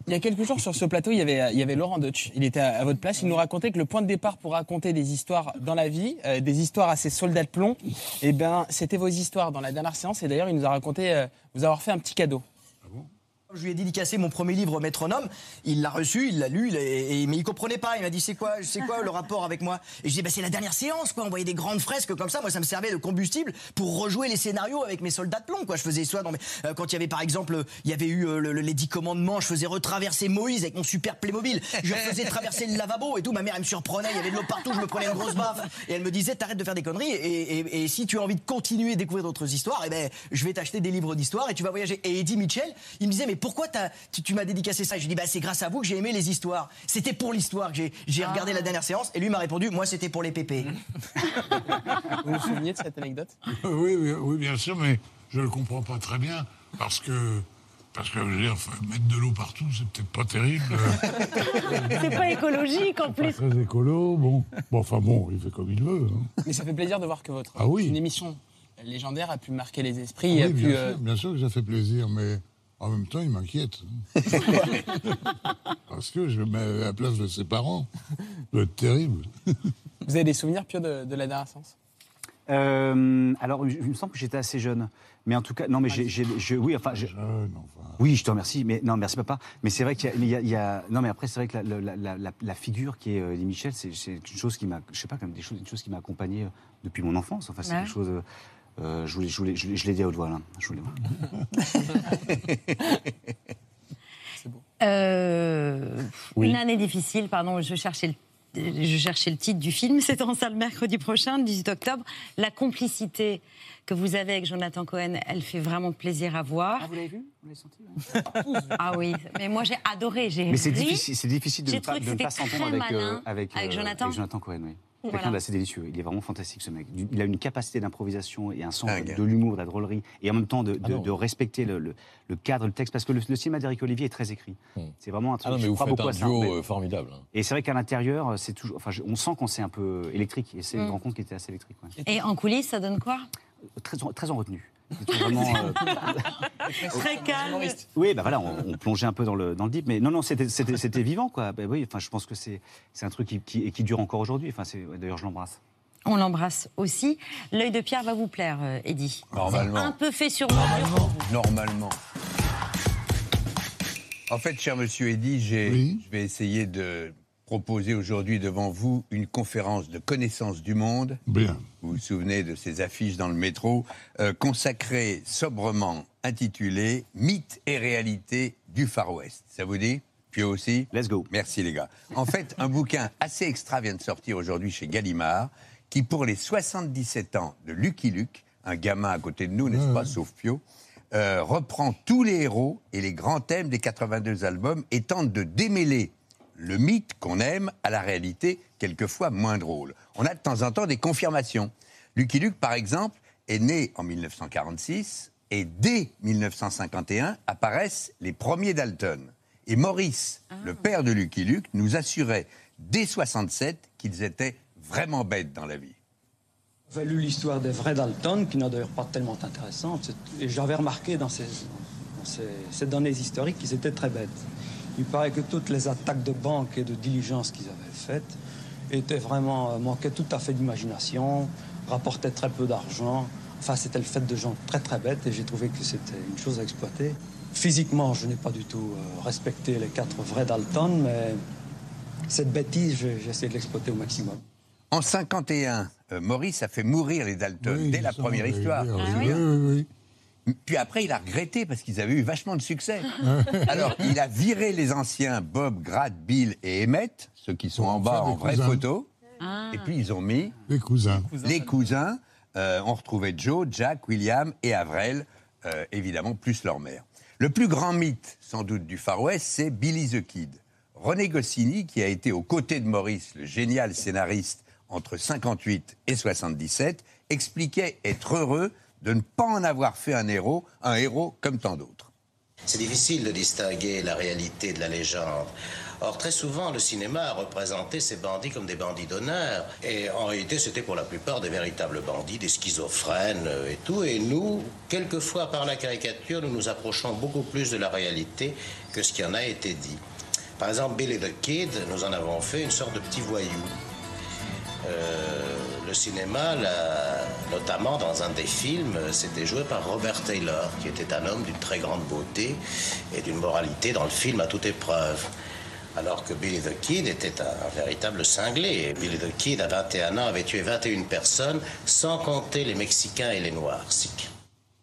Il y a quelques jours sur ce plateau, il y avait, il y avait Laurent Deutsch. Il était à, votre place. Il nous racontait que le point de départ pour raconter des histoires dans la vie, euh, des histoires à ses soldats de plomb, eh ben, c'était vos histoires dans la dernière séance. Et d'ailleurs, il nous a raconté euh, vous avoir fait un petit cadeau. Je lui ai dédicacé mon premier livre Métronome. Il l'a reçu, il l'a lu, et, mais il comprenait pas. Il m'a dit c'est quoi, quoi le rapport avec moi? Et je dis bah, c'est la dernière séance quoi. On voyait des grandes fresques comme ça. Moi ça me servait de combustible pour rejouer les scénarios avec mes soldats de plomb quoi. Je faisais soit dans mes- euh, quand il y avait par exemple il y avait eu euh, le- le- les dix commandements, je faisais retraverser Moïse avec mon super Playmobil. Je faisais traverser le lavabo et tout. Ma mère elle me surprenait, il y avait de l'eau partout, je me prenais une grosse baffe et elle me disait t'arrêtes de faire des conneries et, et- et si tu as envie de continuer à découvrir d'autres histoires, eh ben je vais t'acheter des livres d'histoire et tu vas voyager. Et Eddie Mitchell, il me disait mais pourquoi tu, tu m'as dédicacé ça? Je lui dis bah c'est grâce à vous que j'ai aimé les histoires. C'était pour l'histoire que j'ai j'ai regardé la dernière séance et lui m'a répondu moi c'était pour les pépés. Vous vous souvenez de cette anecdote? Oui, oui, oui, bien sûr, mais je ne le comprends pas très bien, parce que, parce que je veux dire, mettre de l'eau partout, c'est peut-être pas terrible. C'est pas écologique en Pas plus. très écolo, bon. bon. Enfin bon, il fait comme il veut. hein. Mais ça fait plaisir de voir que votre Ah oui. une émission légendaire a pu marquer les esprits. Ah a oui, pu, bien, euh, sûr, bien sûr que ça fait plaisir, mais en même temps, il m'inquiète. Parce que je me mets à la place de ses parents. Ça doit être terrible. Vous avez des souvenirs, Pio, de, de la dernière séance? Euh, alors, il me semble que j'étais assez jeune. Mais en tout cas, non, mais j'ai, j'ai- je- oui, enfin, je- oui, je te remercie. Mais non, merci papa. Mais c'est vrai qu'il y a, y y non, mais après, c'est vrai que la, la- la- la- la figure qui est euh, Michel, c'est, c'est une chose qui m'a, je sais pas, comme des choses, une chose qui m'a accompagné euh, depuis mon enfance. Enfin, c'est Ouais. quelque chose. euh, euh, je, voulais, je, voulais- je, l'ai- je l'ai dit à haute voix là. Je voulais. Euh, Oui. Une année difficile, pardon, je cherchais le. Je cherchais le titre du film, c'est en salle mercredi prochain, le 18 octobre. La complicité que vous avez avec Jonathan Cohen, elle fait vraiment plaisir à voir. Ah, vous l'avez vu? Vous l'avez senti Ah oui, mais moi j'ai adoré, j'ai Mais c'est ri. difficile, c'est difficile de J'ai ne pas, trouvé que de ne pas c'était s'entendre très avec, euh, malin avec, avec euh, Jonathan. avec Jonathan Cohen. Oui. Voilà. Quelqu'un d'assez délicieux. Il est vraiment fantastique ce mec. Il a une capacité d'improvisation et un sens Dingue. de l'humour, de la drôlerie, et en même temps de, Ah de- non. de respecter le, le- le cadre, le texte, parce que le, le cinéma d'Éric Olivier est très écrit. C'est vraiment un truc. Ah non, mais je vous crois faites beaucoup un à ça. duo Mais- euh, formidable. hein. Et c'est vrai qu'à l'intérieur, c'est toujours. Enfin, je- on sent qu'on s'est un peu électrique, et c'est une Mm. rencontre qui était assez électrique. ouais. Et en coulisses, ça donne quoi? Très, très en retenue. C'était vraiment, euh, Très calme. Oui, bah voilà, on, on plongeait un peu dans le, dans le deep, mais non, non, c'était- vivant, quoi. Bah oui, enfin, je pense que c'est c'est un truc qui, qui, qui dure encore aujourd'hui. Enfin, d'ailleurs, je l'embrasse. On l'embrasse aussi. L'œil de pierre va vous plaire, euh, Eddy. Normalement. Un peu fait sur vous. Normalement. En fait, cher monsieur Eddy, j'ai- je vais essayer de proposer aujourd'hui devant vous une conférence de connaissance du monde. Bien. Vous vous souvenez de ces affiches dans le métro, euh, consacrée sobrement intitulée Mythe et réalité du Far West. Ça vous dit Puis aussi? Let's go. Merci les gars. En fait, un bouquin assez extra vient de sortir aujourd'hui chez Gallimard, qui pour les 77 ans de Lucky Luke, un gamin à côté de nous, n'est-ce pas, sauf Pio, euh, reprend tous les héros et les grands thèmes des 82 albums et tente de démêler le mythe qu'on aime à la réalité, quelquefois moins drôle. On a de temps en temps des confirmations. Lucky Luke, par exemple, est né en 1946 et dès 1951 apparaissent les premiers Dalton. Et Maurice, le père de Lucky Luke, nous assurait dès 67 qu'ils étaient vraiment bêtes dans la vie. J'avais lu l'histoire des vrais Dalton, qui n'est d'ailleurs pas tellement intéressante, et j'avais remarqué dans ces, dans ces- ces données historiques qu'ils étaient très bêtes. Il paraît que toutes les attaques de banque et de diligence qu'ils avaient faites étaient vraiment, euh, manquaient tout à fait d'imagination, rapportaient très peu d'argent. Enfin, c'était le fait de gens très très bêtes, et j'ai trouvé que c'était une chose à exploiter. Physiquement, je n'ai pas du tout euh, respecté les quatre vrais Dalton, mais cette bêtise, j'ai essayé de l'exploiter au maximum. En 51, euh, Maurice a fait mourir les Dalton Oui, dès la première histoire. dire, vous oui, oui, oui, Puis après, il a regretté parce qu'ils avaient eu vachement de succès. Alors, il a viré les anciens Bob, Grad, Bill et Emmett, ceux qui sont en bas en vraie photo. Ah. Et puis, ils ont mis Les cousins. les cousins. Euh, on retrouvait Joe, Jack, William et Avril, euh, évidemment, plus leur mère. Le plus grand mythe, sans doute, du Far West, c'est Billy the Kid. René Goscinny, qui a été aux côtés de Maurice, le génial scénariste, entre 58 et 77, expliquait être heureux de ne pas en avoir fait un héros, un héros comme tant d'autres. C'est difficile de distinguer la réalité de la légende. Or, très souvent, le cinéma a représenté ces bandits comme des bandits d'honneur. Et en réalité, c'était pour la plupart des véritables bandits, des schizophrènes euh, et tout. Et nous, quelquefois par la caricature, nous nous approchons beaucoup plus de la réalité que ce qui en a été dit. Par exemple, Billy the Kid, nous en avons fait une sorte de petit voyou. Euh, le cinéma, là, notamment dans un des films, euh, c'était joué par Robert Taylor, qui était un homme d'une très grande beauté et d'une moralité dans le film à toute épreuve. Alors que Billy the Kid était un, véritable cinglé. Et Billy the Kid, à 21 ans, avait tué 21 personnes, sans compter les Mexicains et les Noirs.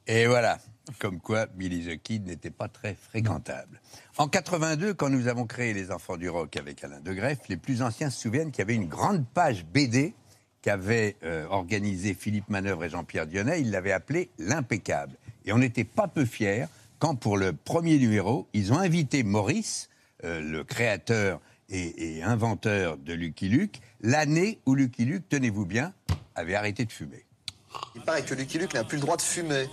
Et voilà, comme quoi Billy the Kid n'était pas très fréquentable. En 82, quand nous avons créé Les Enfants du Rock avec Alain de Greff, les plus anciens se souviennent qu'il y avait une grande page BD qu'avaient euh, organisé Philippe Manœuvre et Jean-Pierre Dionnet. Ils l'avaient appelé L'Impeccable. Et on n'était pas peu fiers quand, pour le premier numéro, ils ont invité Maurice, euh, le créateur et, et inventeur de Lucky Luke, l'année où Lucky Luke, tenez-vous bien, avait arrêté de fumer. Il paraît que Lucky Luke n'a plus le droit de fumer.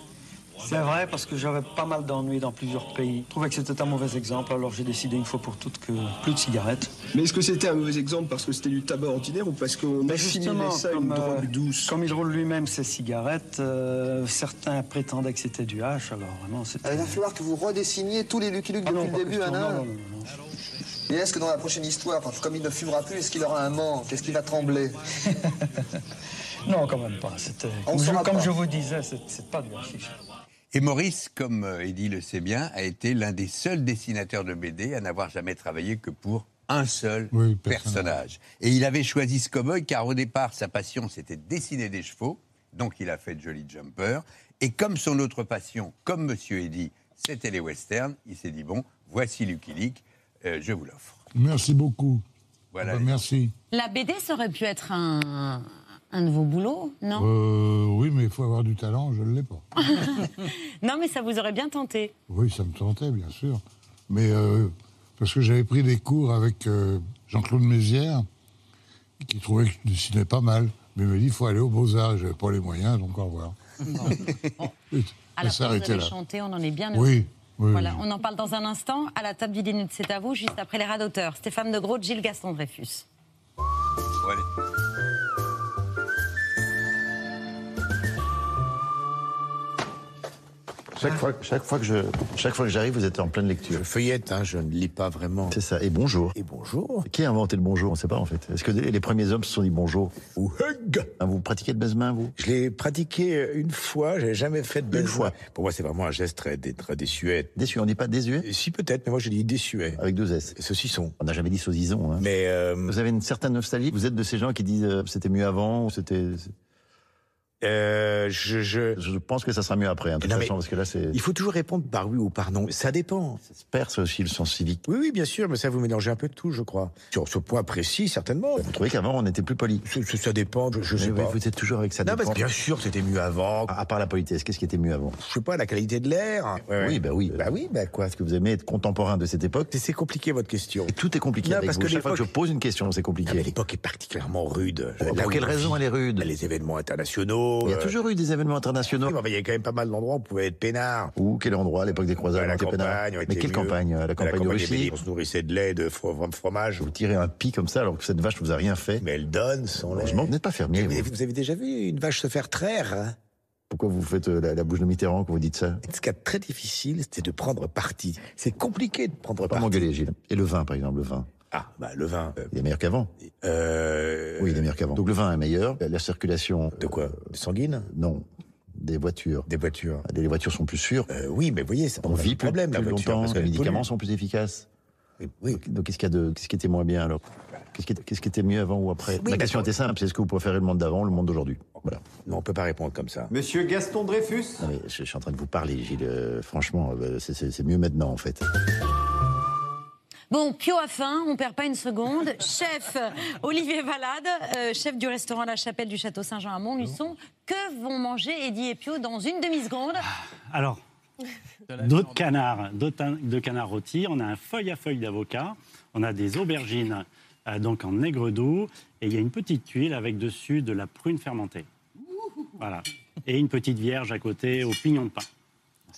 C'est vrai, parce que j'avais pas mal d'ennuis dans plusieurs pays. Je trouvais que c'était un mauvais exemple, alors j'ai décidé une fois pour toutes que plus de cigarettes. Mais est-ce que c'était un mauvais exemple parce que c'était du tabac ordinaire ou parce qu'on assimilait ça à une euh, drogue douce comme il roule lui-même ses cigarettes, euh, certains prétendaient que c'était du H, alors vraiment c'était... Il va falloir que vous redessiniez tous les Lucky Luke Ah depuis le début, Anna. non, non, non, non. Et est-ce que dans la prochaine histoire, comme il ne fumera plus, est-ce qu'il aura un manque? Est-ce qu'il va trembler? Non, quand même pas. Comme, je, comme pas. je vous disais, c'est, c'est pas du hashish. Et Maurice, comme euh, Eddie le sait bien, a été l'un des seuls dessinateurs de BD à n'avoir jamais travaillé que pour un seul Oui, personnage. Et il avait choisi ce cowboy car au départ, sa passion, c'était de dessiner des chevaux. Donc il a fait Jolly Jumper. Et comme son autre passion, comme Monsieur Eddy, c'était les westerns, il s'est dit, bon, voici Lucky Luke, euh, je vous l'offre. Merci beaucoup. Voilà. Merci. La BD, ça aurait pu être un, un de vos boulots, non Euh, oui, mais il faut avoir du talent, je ne l'ai pas. Non, mais ça vous aurait bien tenté. Oui, ça me tentait, bien sûr. Mais euh, parce que j'avais pris des cours avec euh, Jean-Claude Mézières, qui trouvait que je dessinais pas mal. Mais il m'a dit, il faut aller aux Beaux-Arts. Je n'avais pas les moyens, donc au revoir. Et À la ça fin, vous s'arrêtait avez là. chanté, on en est bien Oui, oui, Voilà, oui. on en parle dans un instant. À la table du dîner de C'est à vous, juste après les rats d'auteur. Stéphane de Gros, Gilles Gaston Dreyfus. Bon, Chaque fois, chaque fois que je, chaque fois que j'arrive, vous êtes en pleine lecture. Je feuillette, hein, je ne lis pas vraiment. C'est ça. Et bonjour. Et bonjour. Qui a inventé le bonjour? On ne sait pas en fait. Est-ce que les premiers hommes se sont dit bonjour? Ou hug. Ah, Vous pratiquez le baise-main, vous? Je l'ai pratiqué une fois, j'ai jamais fait de baise-main. fois. Pour moi, c'est vraiment un geste très, très désuet. Déçu, on dit pas désuet? Si, peut-être, mais moi, je dis désuet. Avec deux S. Saucisson. On n'a jamais dit saucisson. Hein. Mais euh, Vous avez une certaine nostalgie? Vous êtes de ces gens qui disent euh, c'était mieux avant ou c'était. Euh, je, je... Je pense que ça sera mieux après, hein, de toute façon, parce que là, c'est. il faut toujours répondre par oui ou par non. Ça dépend. Ça se perce aussi le sens civique. Oui, oui, bien sûr, mais ça, vous mélangez un peu de tout, je crois. Sur ce point précis, certainement. Vous trouvez qu'avant, on était plus poli Ça, dépend, je, je sais Mais pas. Vous êtes toujours avec ça. non, dépend. parce que bien sûr, c'était mieux avant. À part la politesse, qu'est-ce qui était mieux avant? Je sais pas, la qualité de l'air. Ouais, ouais. Oui, bah oui. Bah oui, bah quoi Est-ce que vous aimez être contemporain de cette époque? C'est compliqué, votre question. Et tout est compliqué Non, avec parce vous. que Chaque fois que je pose une question, c'est compliqué. l'époque est particulièrement rude. Pour quelle on raison elle est rude? Les événements internationaux. Il y a euh, toujours eu des événements internationaux. oui, mais il y a quand même pas mal d'endroits où on pouvait être peinard. Ou quel endroit à l'époque des croisades la on était peinards campagne, Mais quelle mieux. campagne la campagne Russie Béliers, On se nourrissait de lait, de fro- fromage. Vous tirez un pic comme ça alors que cette vache ne vous a rien fait. Mais elle donne son lait. Vous n'êtes pas fermier. Vous. vous avez déjà vu une vache se faire traire hein? Pourquoi vous faites euh, la, la bouche de Mitterrand quand vous dites ça? Ce qui est très difficile, c'est de prendre parti. C'est compliqué de prendre Pas parti. m'engueuler, Gilles. Et le vin, par exemple, le vin? Ah, bah le vin. euh, Il est meilleur qu'avant. euh, Oui, il est meilleur qu'avant. Donc le vin est meilleur. La circulation. De quoi De sanguine Non. Des voitures. Des voitures. Les voitures sont plus sûres. Euh, oui, mais vous voyez, ça On pose vit un plus, problème, la plus voiture. longtemps. parce Les qu'elle médicaments pollue. sont plus efficaces. Oui, oui. Donc qu'est-ce qu'il y a de, qu'est-ce qui était moins bien alors Qu'est-ce qui, était- qu'est-ce qui était mieux avant ou après Oui, La question était simple. C'est est-ce que vous préférez le monde d'avant ou le monde d'aujourd'hui Voilà. Non, on peut pas répondre comme ça. Monsieur Gaston Dreyfus Non, mais je, je suis en train de vous parler, Gilles. Euh, franchement, euh, c'est- c'est c'est mieux maintenant, en fait. Bon, Pio a faim, on perd pas une seconde. chef Olivier Valade, euh, chef du restaurant La Chapelle du Château Saint-Jean à Montluçon. Que vont manger Eddie et Pio dans une demi-seconde Alors, d'autres canards, d'autres de canards rôtis. On a un feuille à feuille d'avocat. On a des aubergines euh, donc en aigre doux. Et il y a une petite tuile avec dessus de la prune fermentée. Voilà. Et une petite vierge à côté au pignon de pain.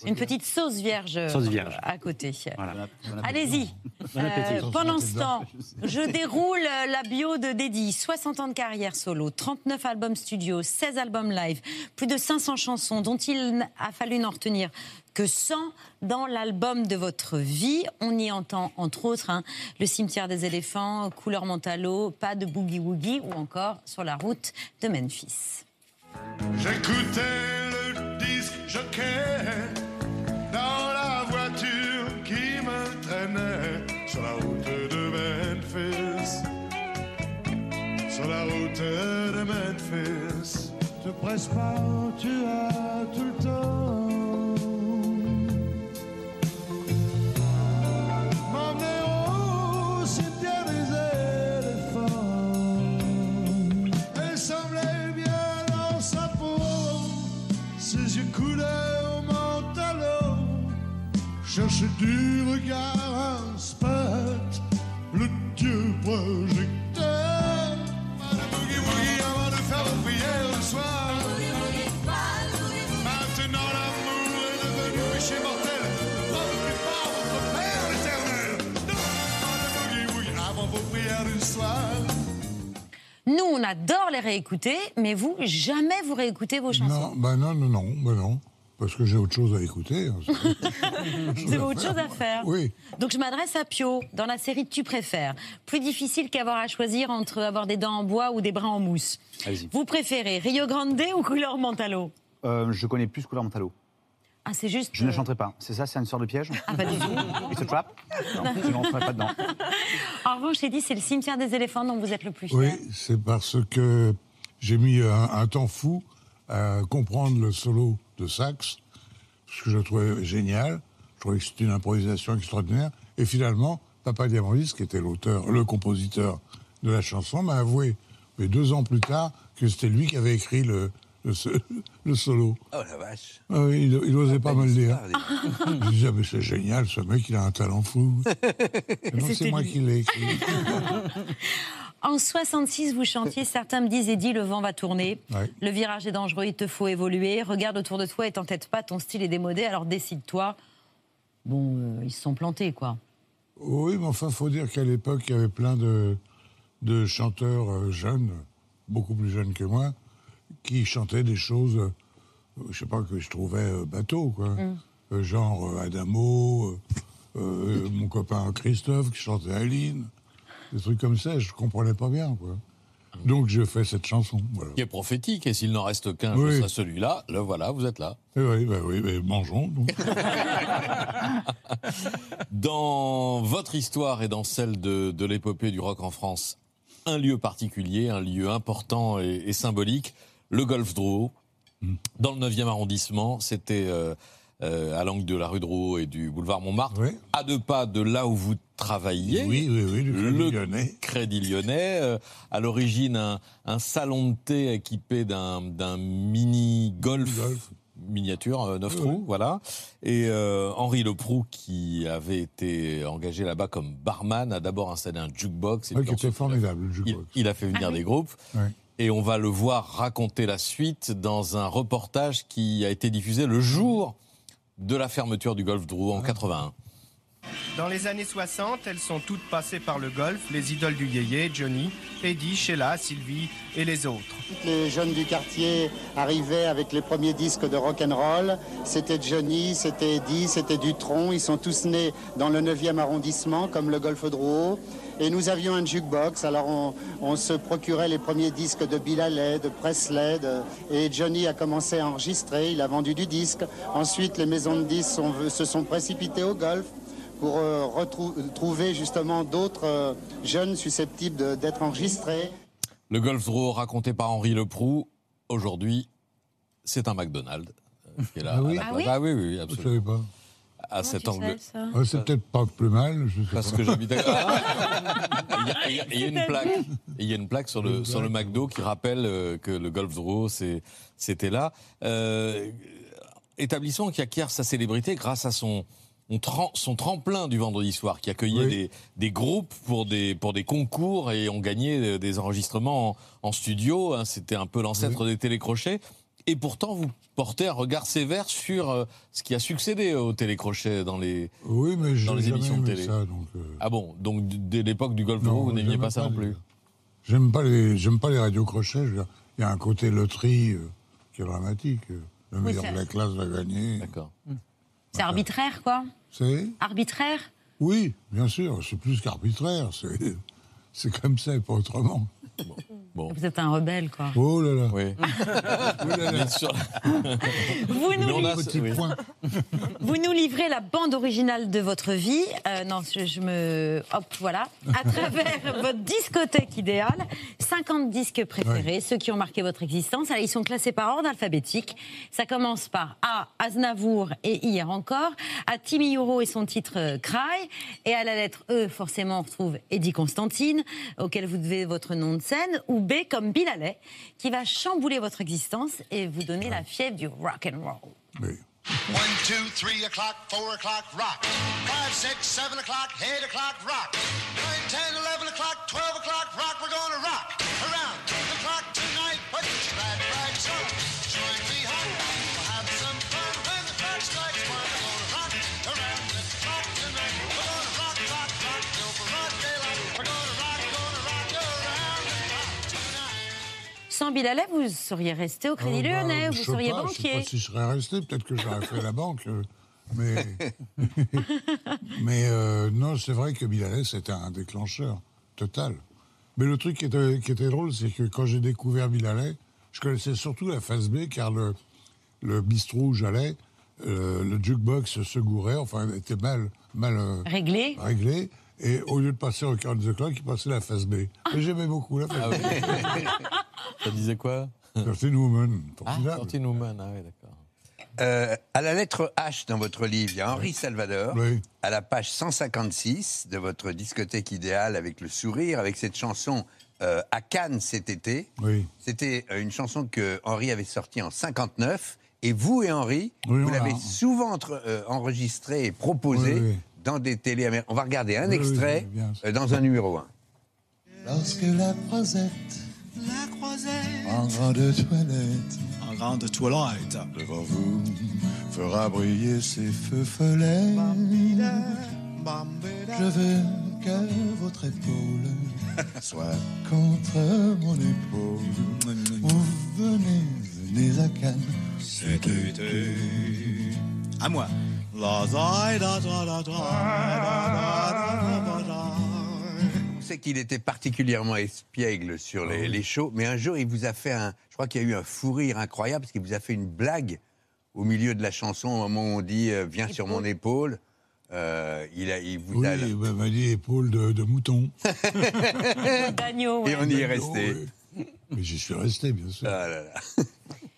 Une petite sauce vierge, euh, Sauce vierge. à côté. Voilà. Allez-y. Euh, pendant ce temps, je déroule euh, la bio de Dédi. 60 ans de carrière solo, 39 albums studio, 16 albums live, plus de 500 chansons dont il a fallu n'en retenir que 100 dans l'album de votre vie. On y entend entre autres hein, Le cimetière des éléphants, Couleur Mentalo, Pas de Boogie Woogie ou encore Sur la route de Memphis. J'écoutais le disque jockey sur la route de Memphis. Sur la route de Memphis. Te presse pas, tu as tout le temps. Cherche du regard un spot, le dieu projecteur. Madame Boogie Woogie avant de faire vos prières le soir. Maintenant l'amour est devenu péché mortel. Le plus fort, votre Père l'éternel. Madame Boogie Woogie avant vos prières du soir. Nous, on adore les réécouter, mais vous, jamais vous réécoutez vos chansons. Non, bah non, non, non, bah non. Parce que j'ai autre chose à écouter. hein. Vous avez autre chose à faire. Oui. Donc je m'adresse à Pio, dans la série Tu préfères. Plus difficile qu'avoir à choisir entre avoir des dents en bois ou des bras en mousse. Allez-y. Vous préférez Rio Grande ou Couleur Mentalo Euh, je connais plus Couleur Mentalo. Ah, c'est juste. Je ne euh, chanterai pas. C'est ça, c'est une sorte de piège Ah, pas du tout. It's a trap Non, je ne rentrerai pas dedans. En revanche, j'ai dit, c'est le cimetière des éléphants dont vous êtes le plus fier. Oui, c'est parce que j'ai mis un, un temps fou à comprendre le solo de sax, parce que je trouvais génial. Je trouvais que c'était une improvisation extraordinaire. Et finalement, Papa Diamandis, qui était l'auteur, le compositeur de la chanson, m'a avoué, mais deux ans plus tard, que c'était lui qui avait écrit le, le, so- le solo. Oh la vache. Ah oui, il, il osait pas me le dire. Je disais, mais c'est génial, ce mec, il a un talent fou. Non, c'est moi lui. qui l'ai écrit. En 66, vous chantiez, certains me disent, Eddie, le vent va tourner. Ouais. Le virage est dangereux, il te faut évoluer. Regarde autour de toi et t'entête pas, ton style est démodé, alors décide-toi. Bon, euh, ils se sont plantés, quoi. Oui, mais enfin, faut dire qu'à l'époque, il y avait plein de, de chanteurs euh, jeunes, beaucoup plus jeunes que moi, qui chantaient des choses, euh, je sais pas, que je trouvais bateau, quoi. Mm. Genre Adamo, mon copain Christophe qui chantait Aline, des trucs comme ça, je comprenais pas bien, quoi. Donc, je fais cette chanson, voilà. Qui est prophétique, et s'il n'en reste qu'un, Oui. ce sera celui-là. Le voilà, vous êtes là. Eh oui, bah oui, mais mangeons, donc. Dans votre histoire et dans celle de, de l'épopée du rock en France, un lieu particulier, un lieu important et, et symbolique, le Golf Drouot, Hmm. dans le 9e arrondissement. C'était euh, euh, à l'angle de la rue Drouot et du boulevard Montmartre, à deux pas de là où vous travailliez. Oui, oui, oui, Crédit le Lyonnais. Crédit Lyonnais. euh, à l'origine, un, un salon de thé équipé d'un mini golf. Miniature, euh, neuf trous, voilà. Et euh, Henri Leproux, qui avait été engagé là-bas comme barman, a d'abord installé un jukebox. Et puis qui était formidable, le il, jukebox. il a fait venir Ah des groupes. Et on va le voir raconter la suite dans un reportage qui a été diffusé le jour de la fermeture du Golf Drouot en 81. Dans les années 60, elles sont toutes passées par le golf, les idoles du yéyé, Johnny, Eddie, Sheila, Sylvie et les autres. Les jeunes du quartier arrivaient avec les premiers disques de rock and roll. C'était Johnny, c'était Eddie, c'était Dutronc. Ils sont tous nés dans le 9e arrondissement, comme le Golfe Drouot. Et nous avions un jukebox, alors on, se procurait les premiers disques de Bill Haley, de Presley. Et Johnny a commencé à enregistrer, il a vendu du disque. Ensuite, les maisons de disques se sont précipitées au golf pour euh, retrou- trouver justement d'autres euh, jeunes susceptibles d'être enregistrés. Le Golf Drouot raconté par Henri Leproux, aujourd'hui, c'est un McDonald's euh, qui est là. Ah oui Ah place. oui Ah oui, oui, Je absolument. savais pas. À cet angle. Ouais, c'est peut-être pas plus mal. je sais Parce pas. que j'habite à... Il y a- une plaque. Il y a une plaque sur le, sur le McDo qui rappelle euh, que le Golf c'est- c'était là. Euh, établissement qui acquiert sa célébrité grâce à son, on trem- son tremplin du vendredi soir, qui accueillait des, des groupes pour des, pour des concours et on gagnait euh, des enregistrements en, en studio. hein. C'était un peu l'ancêtre des télécrochets. Et pourtant, vous portez un regard sévère sur euh, ce qui a succédé au télécrochet dans les, Oui, mais j'ai dans les jamais émissions de télé. ça, donc, euh, Ah bon? Donc dès l'époque du Golf Non, Roux, vous n'aimiez pas ça pas non plus? J'aime pas les, j'aime pas les radios crochets. Il y a un côté loterie euh, qui est dramatique. euh, Le meilleur de la classe va gagner. D'accord. C'est arbitraire, quoi C'est Arbitraire? Oui, bien sûr. C'est plus qu'arbitraire. C'est, c'est comme ça et pas autrement. Vous êtes un rebelle, quoi. Oh là là. Oui. Oh là là. Bien sûr. Vous nous, a- oui. vous livrez la bande originale de votre vie. Euh, non, je, je me. Hop, voilà. À travers votre discothèque idéale. 50 disques préférés, ceux qui ont marqué votre existence. Alors, ils sont classés par ordre alphabétique. Ça commence par A, Aznavour et Hier encore. À Timmy Euro et son titre euh, Cry. Et à la lettre E, forcément, on retrouve Eddie Constantine, auquel vous devez votre nom de scène. Ou B, comme Bill Haley, qui va chambouler votre existence et vous donner la fièvre du rock and roll. Oui. One, two, three o'clock, four o'clock, rock. Five, six, seven o'clock, eight o'clock, rock. Nine, ten, eleven o'clock, twelve o'clock, rock. We're gonna rock Haley, vous seriez resté au Crédit Euh, Lyonnais, je vous seriez pas, Je banquier. sais pas si je serais resté. Peut-être que j'aurais fait la banque. euh, Mais, mais euh, non, c'est vrai que Bilalès c'était un déclencheur total. Mais le truc qui était, qui était drôle, c'est que quand j'ai découvert Bilalais, je connaissais surtout la phase B, car le, le bistrot où j'allais, euh, le jukebox se gourait, enfin, était mal, mal Réglé réglé. Et au lieu de passer au 40 the clock, il passait la phase B. Et j'aimais beaucoup la phase Ah B. oui. Ça disait quoi Dirty Woman, Ah. Dirty Woman, ah oui, d'accord. Euh, à la lettre H dans votre livre, il y a Henri Salvador, Oui. à la page 156 de votre discothèque idéale avec le sourire, avec cette chanson euh, à Cannes cet été. Oui. C'était euh, une chanson que Henri avait sortie en 59. Et vous et Henri, Oui, vous l'avez l'a- souvent entre- euh, enregistrée et proposée Oui, oui. dans des télé américaines. On va regarder un Oui, oui, extrait euh, dans un numéro 1. Lorsque la croisette, La croisette. en grande toilette, En grande toilette. devant vous, fera briller ses feux follets. Je veux que votre épaule soit contre mon épaule. Vous venez, venez à Cannes. Cet été. À moi. La qu'il était particulièrement espiègle sur les, ah les, shows, mais un jour, il vous a fait un. Je crois qu'il y a eu un fou rire incroyable parce qu'il vous a fait une blague au milieu de la chanson au moment où on dit euh, Viens sur mon épaule. Euh, il, a, il vous oui, a. Il m'a dit épaule de, de mouton. D'agneau. Et on y est resté. Mais j'y suis resté, bien sûr. Ah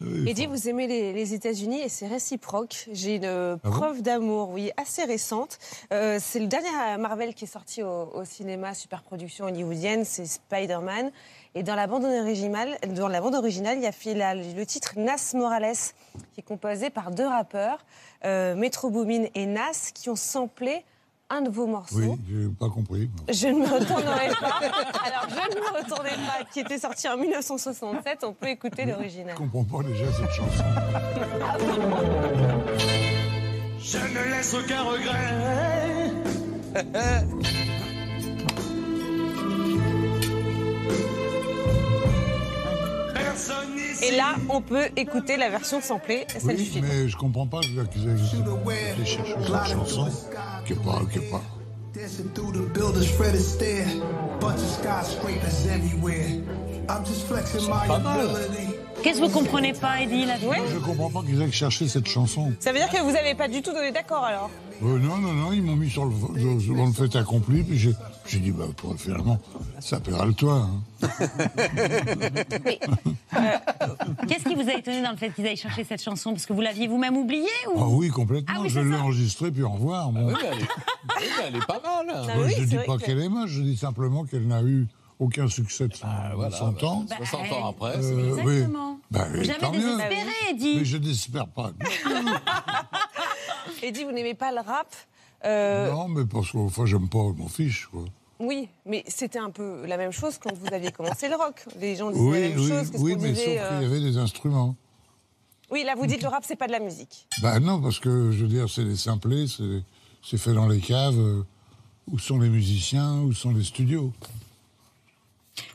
Oui, Eddie, vous aimez les, les États-Unis et c'est réciproque. J'ai une Ah bon preuve d'amour, oui, assez récente. Euh, c'est le dernier Marvel qui est sorti au, au cinéma, super production hollywoodienne, c'est Spider-Man. Et dans la bande originale, dans la bande originale, il y a fait la- le titre Nas Morales, qui est composé par deux rappeurs, euh, Metro Boomin et Nas, qui ont samplé un de vos morceaux. Oui, j'ai pas compris. Je ne me retournerai pas. Alors, je ne me retournerai pas, qui était sorti en 1967. On peut écouter l'original. Je comprends pas déjà cette chanson. Je ne laisse aucun regret. Personne. Et là, on peut écouter la version samplée, celle du Oui, film. mais je comprends pas. Je veux dire qu'ils aient été chercher cette chanson qui est pas, qui est pas. Dancing through the builders, Fred Astaire. Bunch of skyscrapers everywhere. I'm just flexing my pas mal. ability. Qu'est-ce que vous comprenez pas, Eddie, là Je comprends pas qu'ils aient cherché cette chanson. Ça veut dire que vous n'avez pas du tout donné d'accord alors? Euh, non, non, non, ils m'ont mis sur le, sur le fait accompli, puis j'ai j'ai dit, bah, pour- finalement, ça paiera le toit. hein. Qu'est-ce qui vous a étonné dans le fait qu'ils aillent chercher cette chanson? Parce que vous l'aviez vous-même oubliée ou... Ah oui, complètement. Ah oui, je l'ai enregistrée, puis au revoir. moi. Oui, elle est, oui, elle est pas mal. Ah Bah, je dis pas qu'elle est moche, je dis simplement qu'elle n'a eu aucun succès de son, bah, temps. 60 ans après, Euh, c'est oui. Exactement. Bah, oui, jamais tant mieux. désespérer, Eddie. Mais je désespère pas. Eddie, vous n'aimez pas le rap Euh, Non, mais parce qu'au fond, j'aime pas, je m'en fiche. Quoi. Oui, mais c'était un peu la même chose quand vous aviez commencé le rock. Les gens disaient la Oui, même oui, chose. Oui mais disait, sauf euh, qu'il y avait des instruments. Oui, là, vous dites le rap, c'est pas de la musique. Bah non, parce que, je veux dire, c'est des simplés, c'est c'est fait dans les caves. euh, Où sont les musiciens Où sont les studios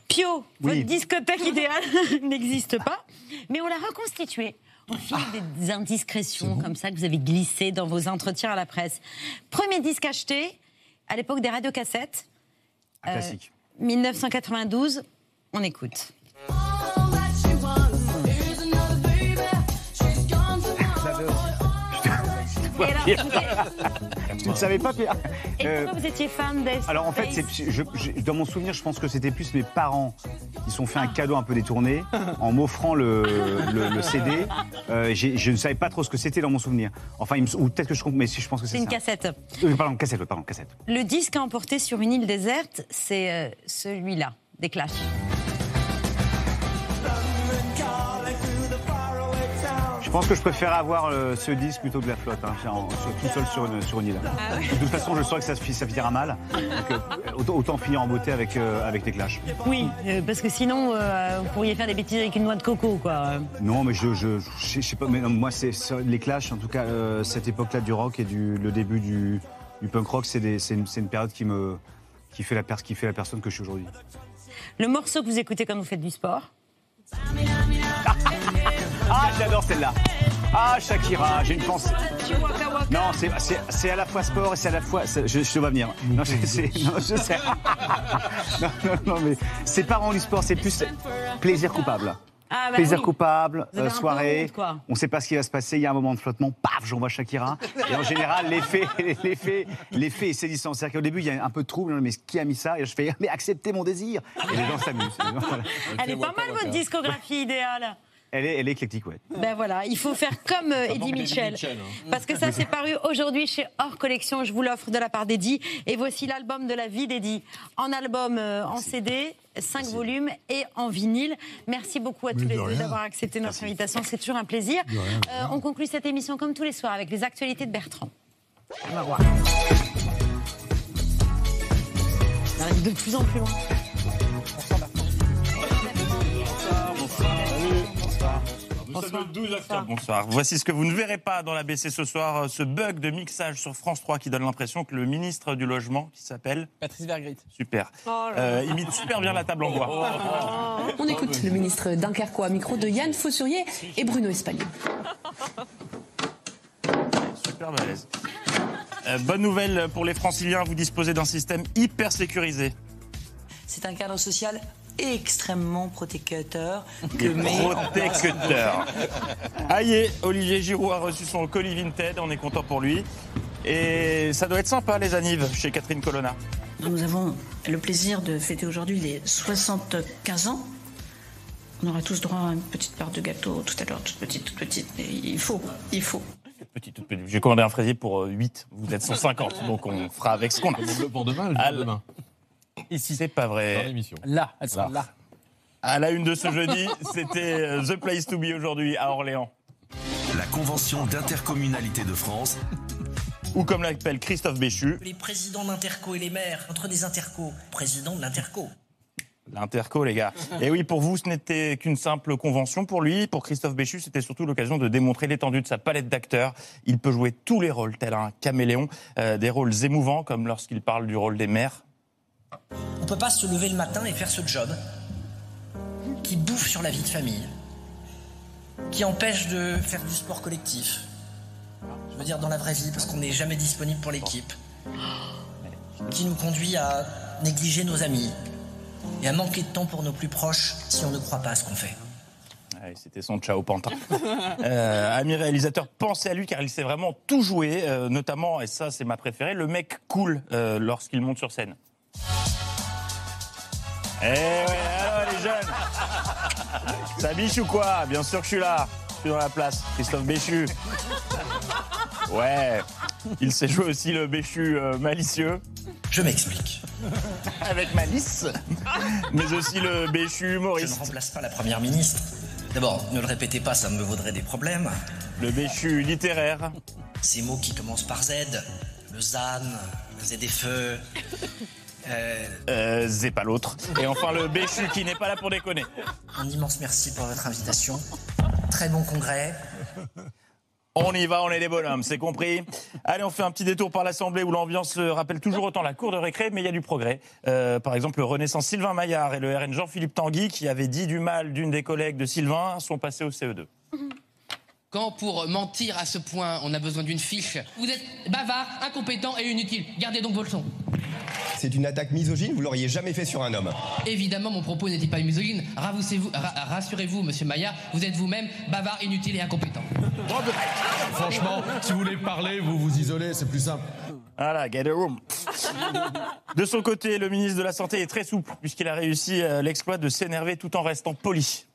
Pio, Oui. votre discothèque idéale n'existe pas, mais on l'a reconstituée au fil des indiscrétions comme ça que vous avez glissé dans vos entretiens à la presse. Premier disque acheté à l'époque des radiocassettes. Un classique. 1992, on écoute. Tu ne savais pas, Pierre Et Euh, pourquoi vous étiez fan des Alors en fait, je- je- dans mon souvenir, je pense que c'était plus mes parents qui se sont fait un cadeau un peu détourné en m'offrant le, le- le CD. Euh, je ne savais pas trop ce que c'était dans mon souvenir. Enfin, il me- ou peut-être que je compte, mais si je pense que c'est C'est une ça. cassette. Euh, pardon, cassette, pardon, cassette. Le disque à emporter sur une île déserte, c'est euh, celui-là, des Clash. Je pense que je préfère avoir euh, ce disque plutôt que la flotte, hein, en- sur- tout seul sur une, sur une île. Ah De toute façon, je saurais que ça, finira mal. Donc, euh, autant, autant finir en beauté avec, euh, avec les clashs. Oui, euh, parce que sinon, euh, vous pourriez faire des bêtises avec une noix de coco, quoi. Non, mais je, je, je, je sais pas, mais non, moi, c'est les clashs, en tout cas, euh, cette époque-là du rock et du, le début du, du punk rock, c'est une, c'est une période qui me. Qui fait, la pers- qui fait la personne que je suis aujourd'hui. Le morceau que vous écoutez quand vous faites du sport. Ah, j'adore celle-là. Ah, Shakira, j'ai une pensée. Non, c'est- c'est c'est à la fois sport et c'est à la fois. Je, je te vois venir. Non, je, c'est- non, je sais. non, non, non, mais c'est pas vraiment du sport, c'est plus plaisir coupable. Ah, bah plaisir oui. coupable, euh, soirée. on sait pas ce qui va se passer. Il y a un moment de flottement, paf, j'envoie Shakira. Et en général, l'effet, l'effet, l'effet est saisissant. C'est-à-dire qu'au début, il y a un peu de trouble. Mais qui a mis ça? Et je fais, mais acceptez mon désir. Et les gens s'amusent. Voilà. Elle est pas mal, votre discographie idéale. Elle est, elle est éclectique, ouais. Ben voilà, il faut faire comme euh, Eddie Mitchell. Mitchell, hein. Parce que ça, c'est paru aujourd'hui chez Hors Collection. Je vous l'offre de la part d'Eddie. Et voici l'album de la vie d'Eddie. En album, euh, en CD, 5 volumes et en vinyle. Merci beaucoup à tous les de deux d'avoir accepté notre invitation. C'est toujours un plaisir. Rien, Euh, on conclut cette émission comme tous les soirs avec les actualités de Bertrand. On va voir. On arrive de plus en plus loin. Nous sommes le 12 octobre. Bonsoir. Voici ce que vous ne verrez pas dans la BC ce soir, euh, ce bug de mixage sur France 3 qui donne l'impression que le ministre du Logement, qui s'appelle Patrice Vergrit. Super, Oh euh, imite super bien la table en bois. On écoute le ministre Dunkerquois, micro de Yann Faussurier et Bruno Espalier. Super malaise. Euh, bonne nouvelle pour les franciliens, vous disposez d'un système hyper sécurisé. C'est un cadre social extrêmement protecteur que protecteur. Aïe, Olivier Giroud a reçu son colis Vinted, on est content pour lui. Et ça doit être sympa les anives chez Catherine Colonna. Nous avons le plaisir de fêter aujourd'hui les 75 ans. On aura tous droit à une petite part de gâteau tout à l'heure, toute petite, toute petite. Mais il faut, il faut. Petite, toute petite. J'ai commandé un fraisier pour euh, 8, vous êtes 150, donc on fera avec ce qu'on a. Pour demain, le demain. Ici, c'est pas vrai. Dans l'émission. Là, elles sont là. À la une de ce jeudi, c'était euh, The Place to Be aujourd'hui à Orléans. La convention d'intercommunalité de France Ou comme l'appelle Christophe Béchu, Les présidents d'interco et les maires, entre des interco, président de l'interco. l'interco, les gars. Et oui, pour vous, ce n'était qu'une simple convention. Pour lui, pour Christophe Béchu, c'était surtout l'occasion de démontrer l'étendue de sa palette d'acteurs. Il peut jouer tous les rôles, tel un caméléon, euh, des rôles émouvants, comme lorsqu'il parle du rôle des mères. On peut pas se lever le matin et faire ce job qui bouffe sur la vie de famille, qui empêche de faire du sport collectif. Je veux dire dans la vraie vie, parce qu'on n'est jamais disponible pour l'équipe. Qui nous conduit à négliger nos amis et à manquer de temps pour nos plus proches si on ne croit pas à ce qu'on fait. C'était son ciao pantin. Euh, amis réalisateurs, pensez à lui car il sait vraiment tout jouer, euh, notamment, et ça c'est ma préférée, le mec cool euh, lorsqu'il monte sur scène. Eh ouais, alors les jeunes Ça biche ou quoi? Bien sûr que je suis là. Je suis dans la place. Christophe Béchu. Ouais. Il sait jouer aussi le Béchu euh, malicieux. Je m'explique. Avec malice. Mais aussi le Béchu Je ne humoriste. remplace pas la première ministre. D'abord, ne le répétez pas, ça me vaudrait des problèmes. Le Béchu littéraire. Ces mots qui commencent par Z, le ZAN, le ZFE. Euh, Euh, c'est pas l'autre. Et enfin le Béchu qui n'est pas là pour déconner. un immense merci pour votre invitation. Très bon congrès. On y va, on est des bonhommes, c'est compris. Allez, on fait un petit détour par l'Assemblée où l'ambiance euh, rappelle toujours autant la cour de récré, mais il y a du progrès. Euh, par exemple, le Renaissance Sylvain Maillard et le RN Jean-Philippe Tanguy, qui avaient dit du mal d'une des collègues de Sylvain, sont passés au E CE2. Quand pour mentir à ce point, on a besoin d'une fiche, vous êtes bavard, incompétent et inutile. Gardez donc vos leçons. C'est une attaque misogyne, vous l'auriez jamais fait sur un homme. Évidemment, mon propos n'était pas misogyne. Rassurez-vous, monsieur Maillard, vous êtes vous-même bavard, inutile et incompétent. Franchement, si vous voulez parler, vous vous isolez, c'est plus simple. Voilà, get a room. De son côté, le ministre de la Santé est très souple, puisqu'il a réussi euh, l'exploit de s'énerver tout en restant poli.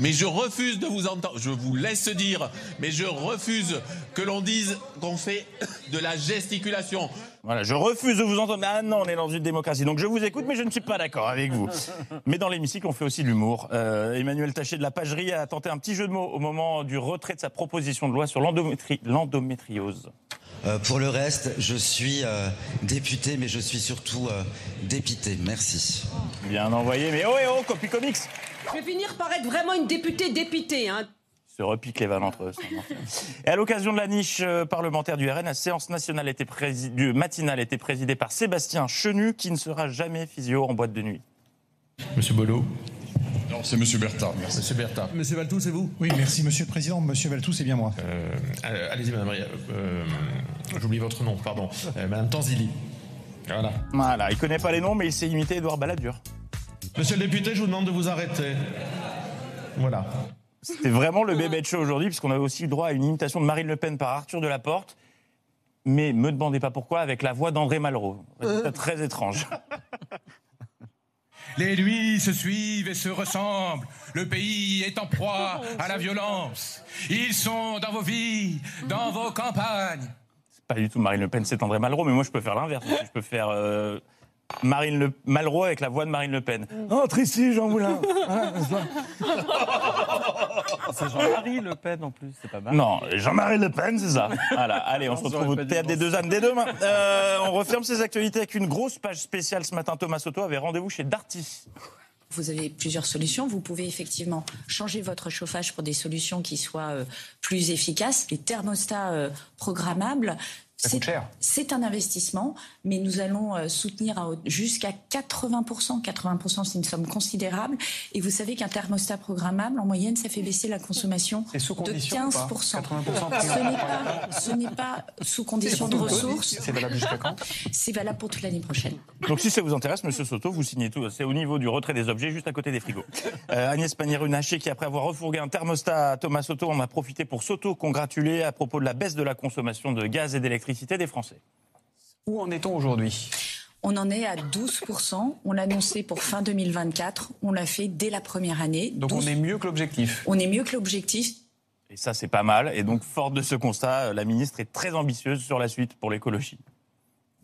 Mais je refuse de vous entendre. Je vous laisse dire, mais je refuse que l'on dise qu'on fait de la gesticulation. Voilà, je refuse de vous entendre. Mais ah non, on est dans une démocratie. Donc je vous écoute, mais je ne suis pas d'accord avec vous. Mais dans l'hémicycle, on fait aussi de l'humour. Euh, Emmanuel Taché de la Pagerie a tenté un petit jeu de mots au moment du retrait de sa proposition de loi sur l'endométri- l'endométriose. Euh, pour le reste, je suis euh, député, mais je suis surtout euh, dépité. Merci. Bien envoyé, mais oh et oh, copie comics Je vais finir par être vraiment une députée dépitée. Hein. Se repiquent les vannes entre eux. Et à l'occasion de la niche euh, parlementaire du RN, la séance nationale était prési- du matinale était présidée par Sébastien Chenu, qui ne sera jamais physio en boîte de nuit. Monsieur Bolo Non, c'est Monsieur Bertha, merci. Monsieur Bertha. Monsieur Valtou, c'est vous? Oui, merci Monsieur le Président. Monsieur Valtou, c'est bien moi. Euh, Allez-y, madame. Maria. Euh, J'oublie votre nom, pardon. Euh, madame Tanzili. Voilà. Voilà, il connaît pas les noms, mais il sait imiter Édouard Balladur. Monsieur le député, je vous demande de vous arrêter. Voilà. C'était vraiment le bébé de show aujourd'hui, puisqu'on avait aussi eu droit à une imitation de Marine Le Pen par Arthur Delaporte. Mais me demandez pas pourquoi, avec la voix d'André Malraux. Résultat très étrange. Les nuits se suivent et se ressemblent. Le pays est en proie à la violence. Ils sont dans vos vies, dans vos campagnes. Pas du tout Marine Le Pen, c'est André Malraux, mais moi je peux faire l'inverse. Je peux faire euh, Marine Le Malraux avec la voix de Marine Le Pen. Entre ici, Jean Moulin. C'est Jean-Marie Le Pen en plus, c'est pas mal. Non, Jean-Marie Le Pen, c'est ça. Voilà, allez, on se retrouve au théâtre des deux ânes dès demain. Euh, on referme ces actualités avec une grosse page spéciale ce matin. Thomas Soto avait rendez-vous chez Darty. Vous avez plusieurs solutions. Vous pouvez effectivement changer votre chauffage pour des solutions qui soient euh, plus efficaces. Les thermostats euh, programmables. Ça coûte cher. C'est un investissement, mais nous allons euh, soutenir jusqu'à 80%. 80%, c'est une somme considérable. Et vous savez qu'un thermostat programmable, en moyenne, ça fait baisser la consommation sous de condition ou pas 15%. 80% Ce n'est pas, ce n'est pas sous condition de ressources. C'est valable jusqu'à quand? C'est valable pour toute l'année prochaine. Donc si ça vous intéresse, Monsieur Soto, vous signez tout. C'est au niveau du retrait des objets, juste à côté des frigos. Euh, Agnès Pannier-Runacher, qui après avoir refourgué un thermostat à Thomas Soto, en a profité pour s'auto-congratuler à propos de la baisse de la consommation de gaz et d'électricité des Français. Où en est-on aujourd'hui? On en est à 12%. On l'a annoncé pour fin 2024. On l'a fait dès la première année. Donc on 12. est mieux que l'objectif? On est mieux que l'objectif. Et ça, c'est pas mal. Et donc, fort de ce constat, la ministre est très ambitieuse sur la suite pour l'écologie.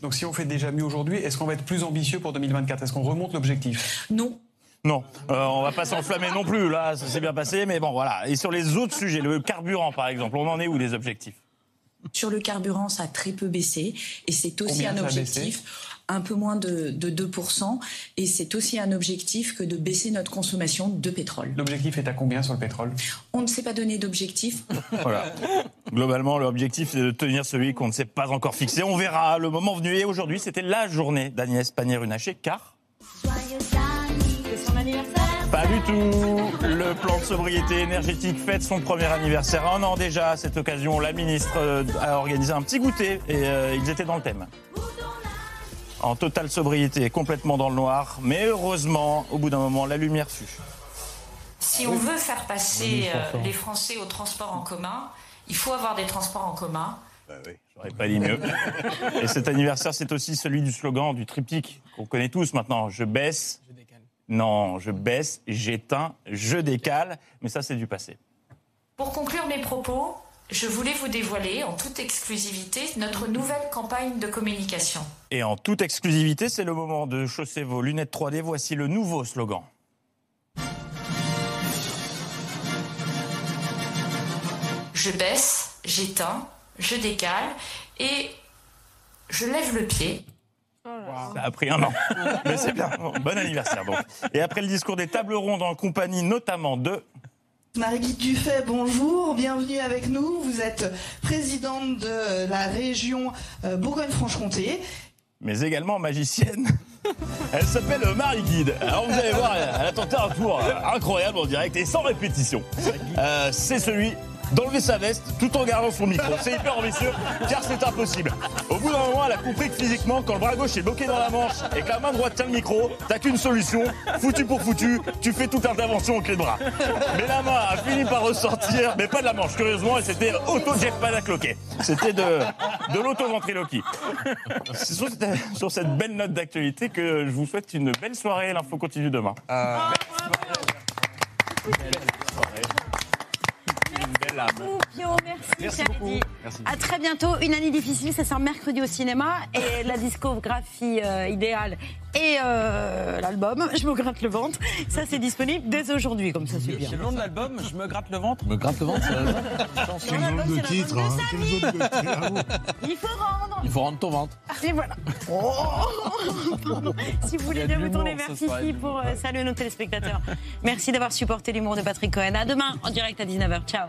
Donc si on fait déjà mieux aujourd'hui, est-ce qu'on va être plus ambitieux pour 2024 Est-ce qu'on remonte l'objectif? Non. Non, euh, on va pas s'enflammer non plus. Là, ça s'est bien passé, mais bon, voilà. Et sur les autres sujets, le carburant, par exemple, on en est où les objectifs? Sur le carburant, ça a très peu baissé. Et c'est aussi Combien un objectif, un peu moins de, de 2%. Et c'est aussi un objectif que de baisser notre consommation de pétrole. L'objectif est à combien sur le pétrole? On ne s'est pas donné d'objectif. Voilà. Globalement, l'objectif, c'est de tenir celui qu'on ne s'est pas encore fixé. On verra le moment venu. Et aujourd'hui, c'était la journée d'Agnès Pannier-Runacher, car. Pas du tout. Le plan de sobriété énergétique fête son premier anniversaire. Un an déjà, à cette occasion, la ministre euh, a organisé un petit goûter et euh, ils étaient dans le thème. En totale sobriété, complètement dans le noir. Mais heureusement, au bout d'un moment, la lumière fut. Si on veut faire passer euh, les Français au transport en commun, il faut avoir des transports en commun. J'aurais pas dit mieux. Et cet anniversaire, c'est aussi celui du slogan du triptyque qu'on connaît tous maintenant. Je baisse. Non, je baisse, j'éteins, je décale. Mais ça, c'est du passé. Pour conclure mes propos, je voulais vous dévoiler en toute exclusivité notre nouvelle campagne de communication. Et en toute exclusivité, c'est le moment de chausser vos lunettes 3D. Voici le nouveau slogan. Je baisse, j'éteins, je décale et je lève le pied. Ça a pris un an. Mais c'est bien. Bon, bon anniversaire, donc. Et après le discours des tables rondes en compagnie notamment de... Marie-Guy Dufay, bonjour, bienvenue avec nous. Vous êtes présidente de la région euh, Bourgogne-Franche-Comté. Mais également magicienne. Elle s'appelle Marie Guide. Alors vous allez voir, elle a tenté un tour euh, incroyable en direct et sans répétition. Euh, c'est celui d'enlever sa veste tout en gardant son micro. C'est hyper ambitieux car c'est impossible. Au bout d'un moment, elle a compris que physiquement, quand le bras gauche est bloqué dans la manche et que la main droite tient le micro, t'as qu'une solution, foutu pour foutu, tu fais toute intervention au clé de bras. Mais la main a fini par ressortir, mais pas de la manche, curieusement, et c'était auto-jet panacloqué. C'était de, de l'auto-ventriloquie. C'est sur, cette- sur cette belle note d'actualité que je vous souhaite une belle soirée. L'info continue demain. Une beaucoup, merci, beaucoup. Merci. À très bientôt. Une année difficile, ça sort mercredi au cinéma. Et la discographie euh, idéale et euh, l'album, je me gratte le ventre. Ça, c'est disponible dès aujourd'hui, comme ça, c'est bien. C'est le nom de l'album, je me gratte le ventre. Me gratte le ventre, drôle de titre, hein. De titre. Il faut rendre. Il faut rendre ton ventre. Et voilà. Oh. Si vous voulez bien vous tourner vers Fifi pour euh, saluer nos téléspectateurs. Merci d'avoir supporté l'humour de Patrick Cohen. À demain en direct à 19h. Ciao.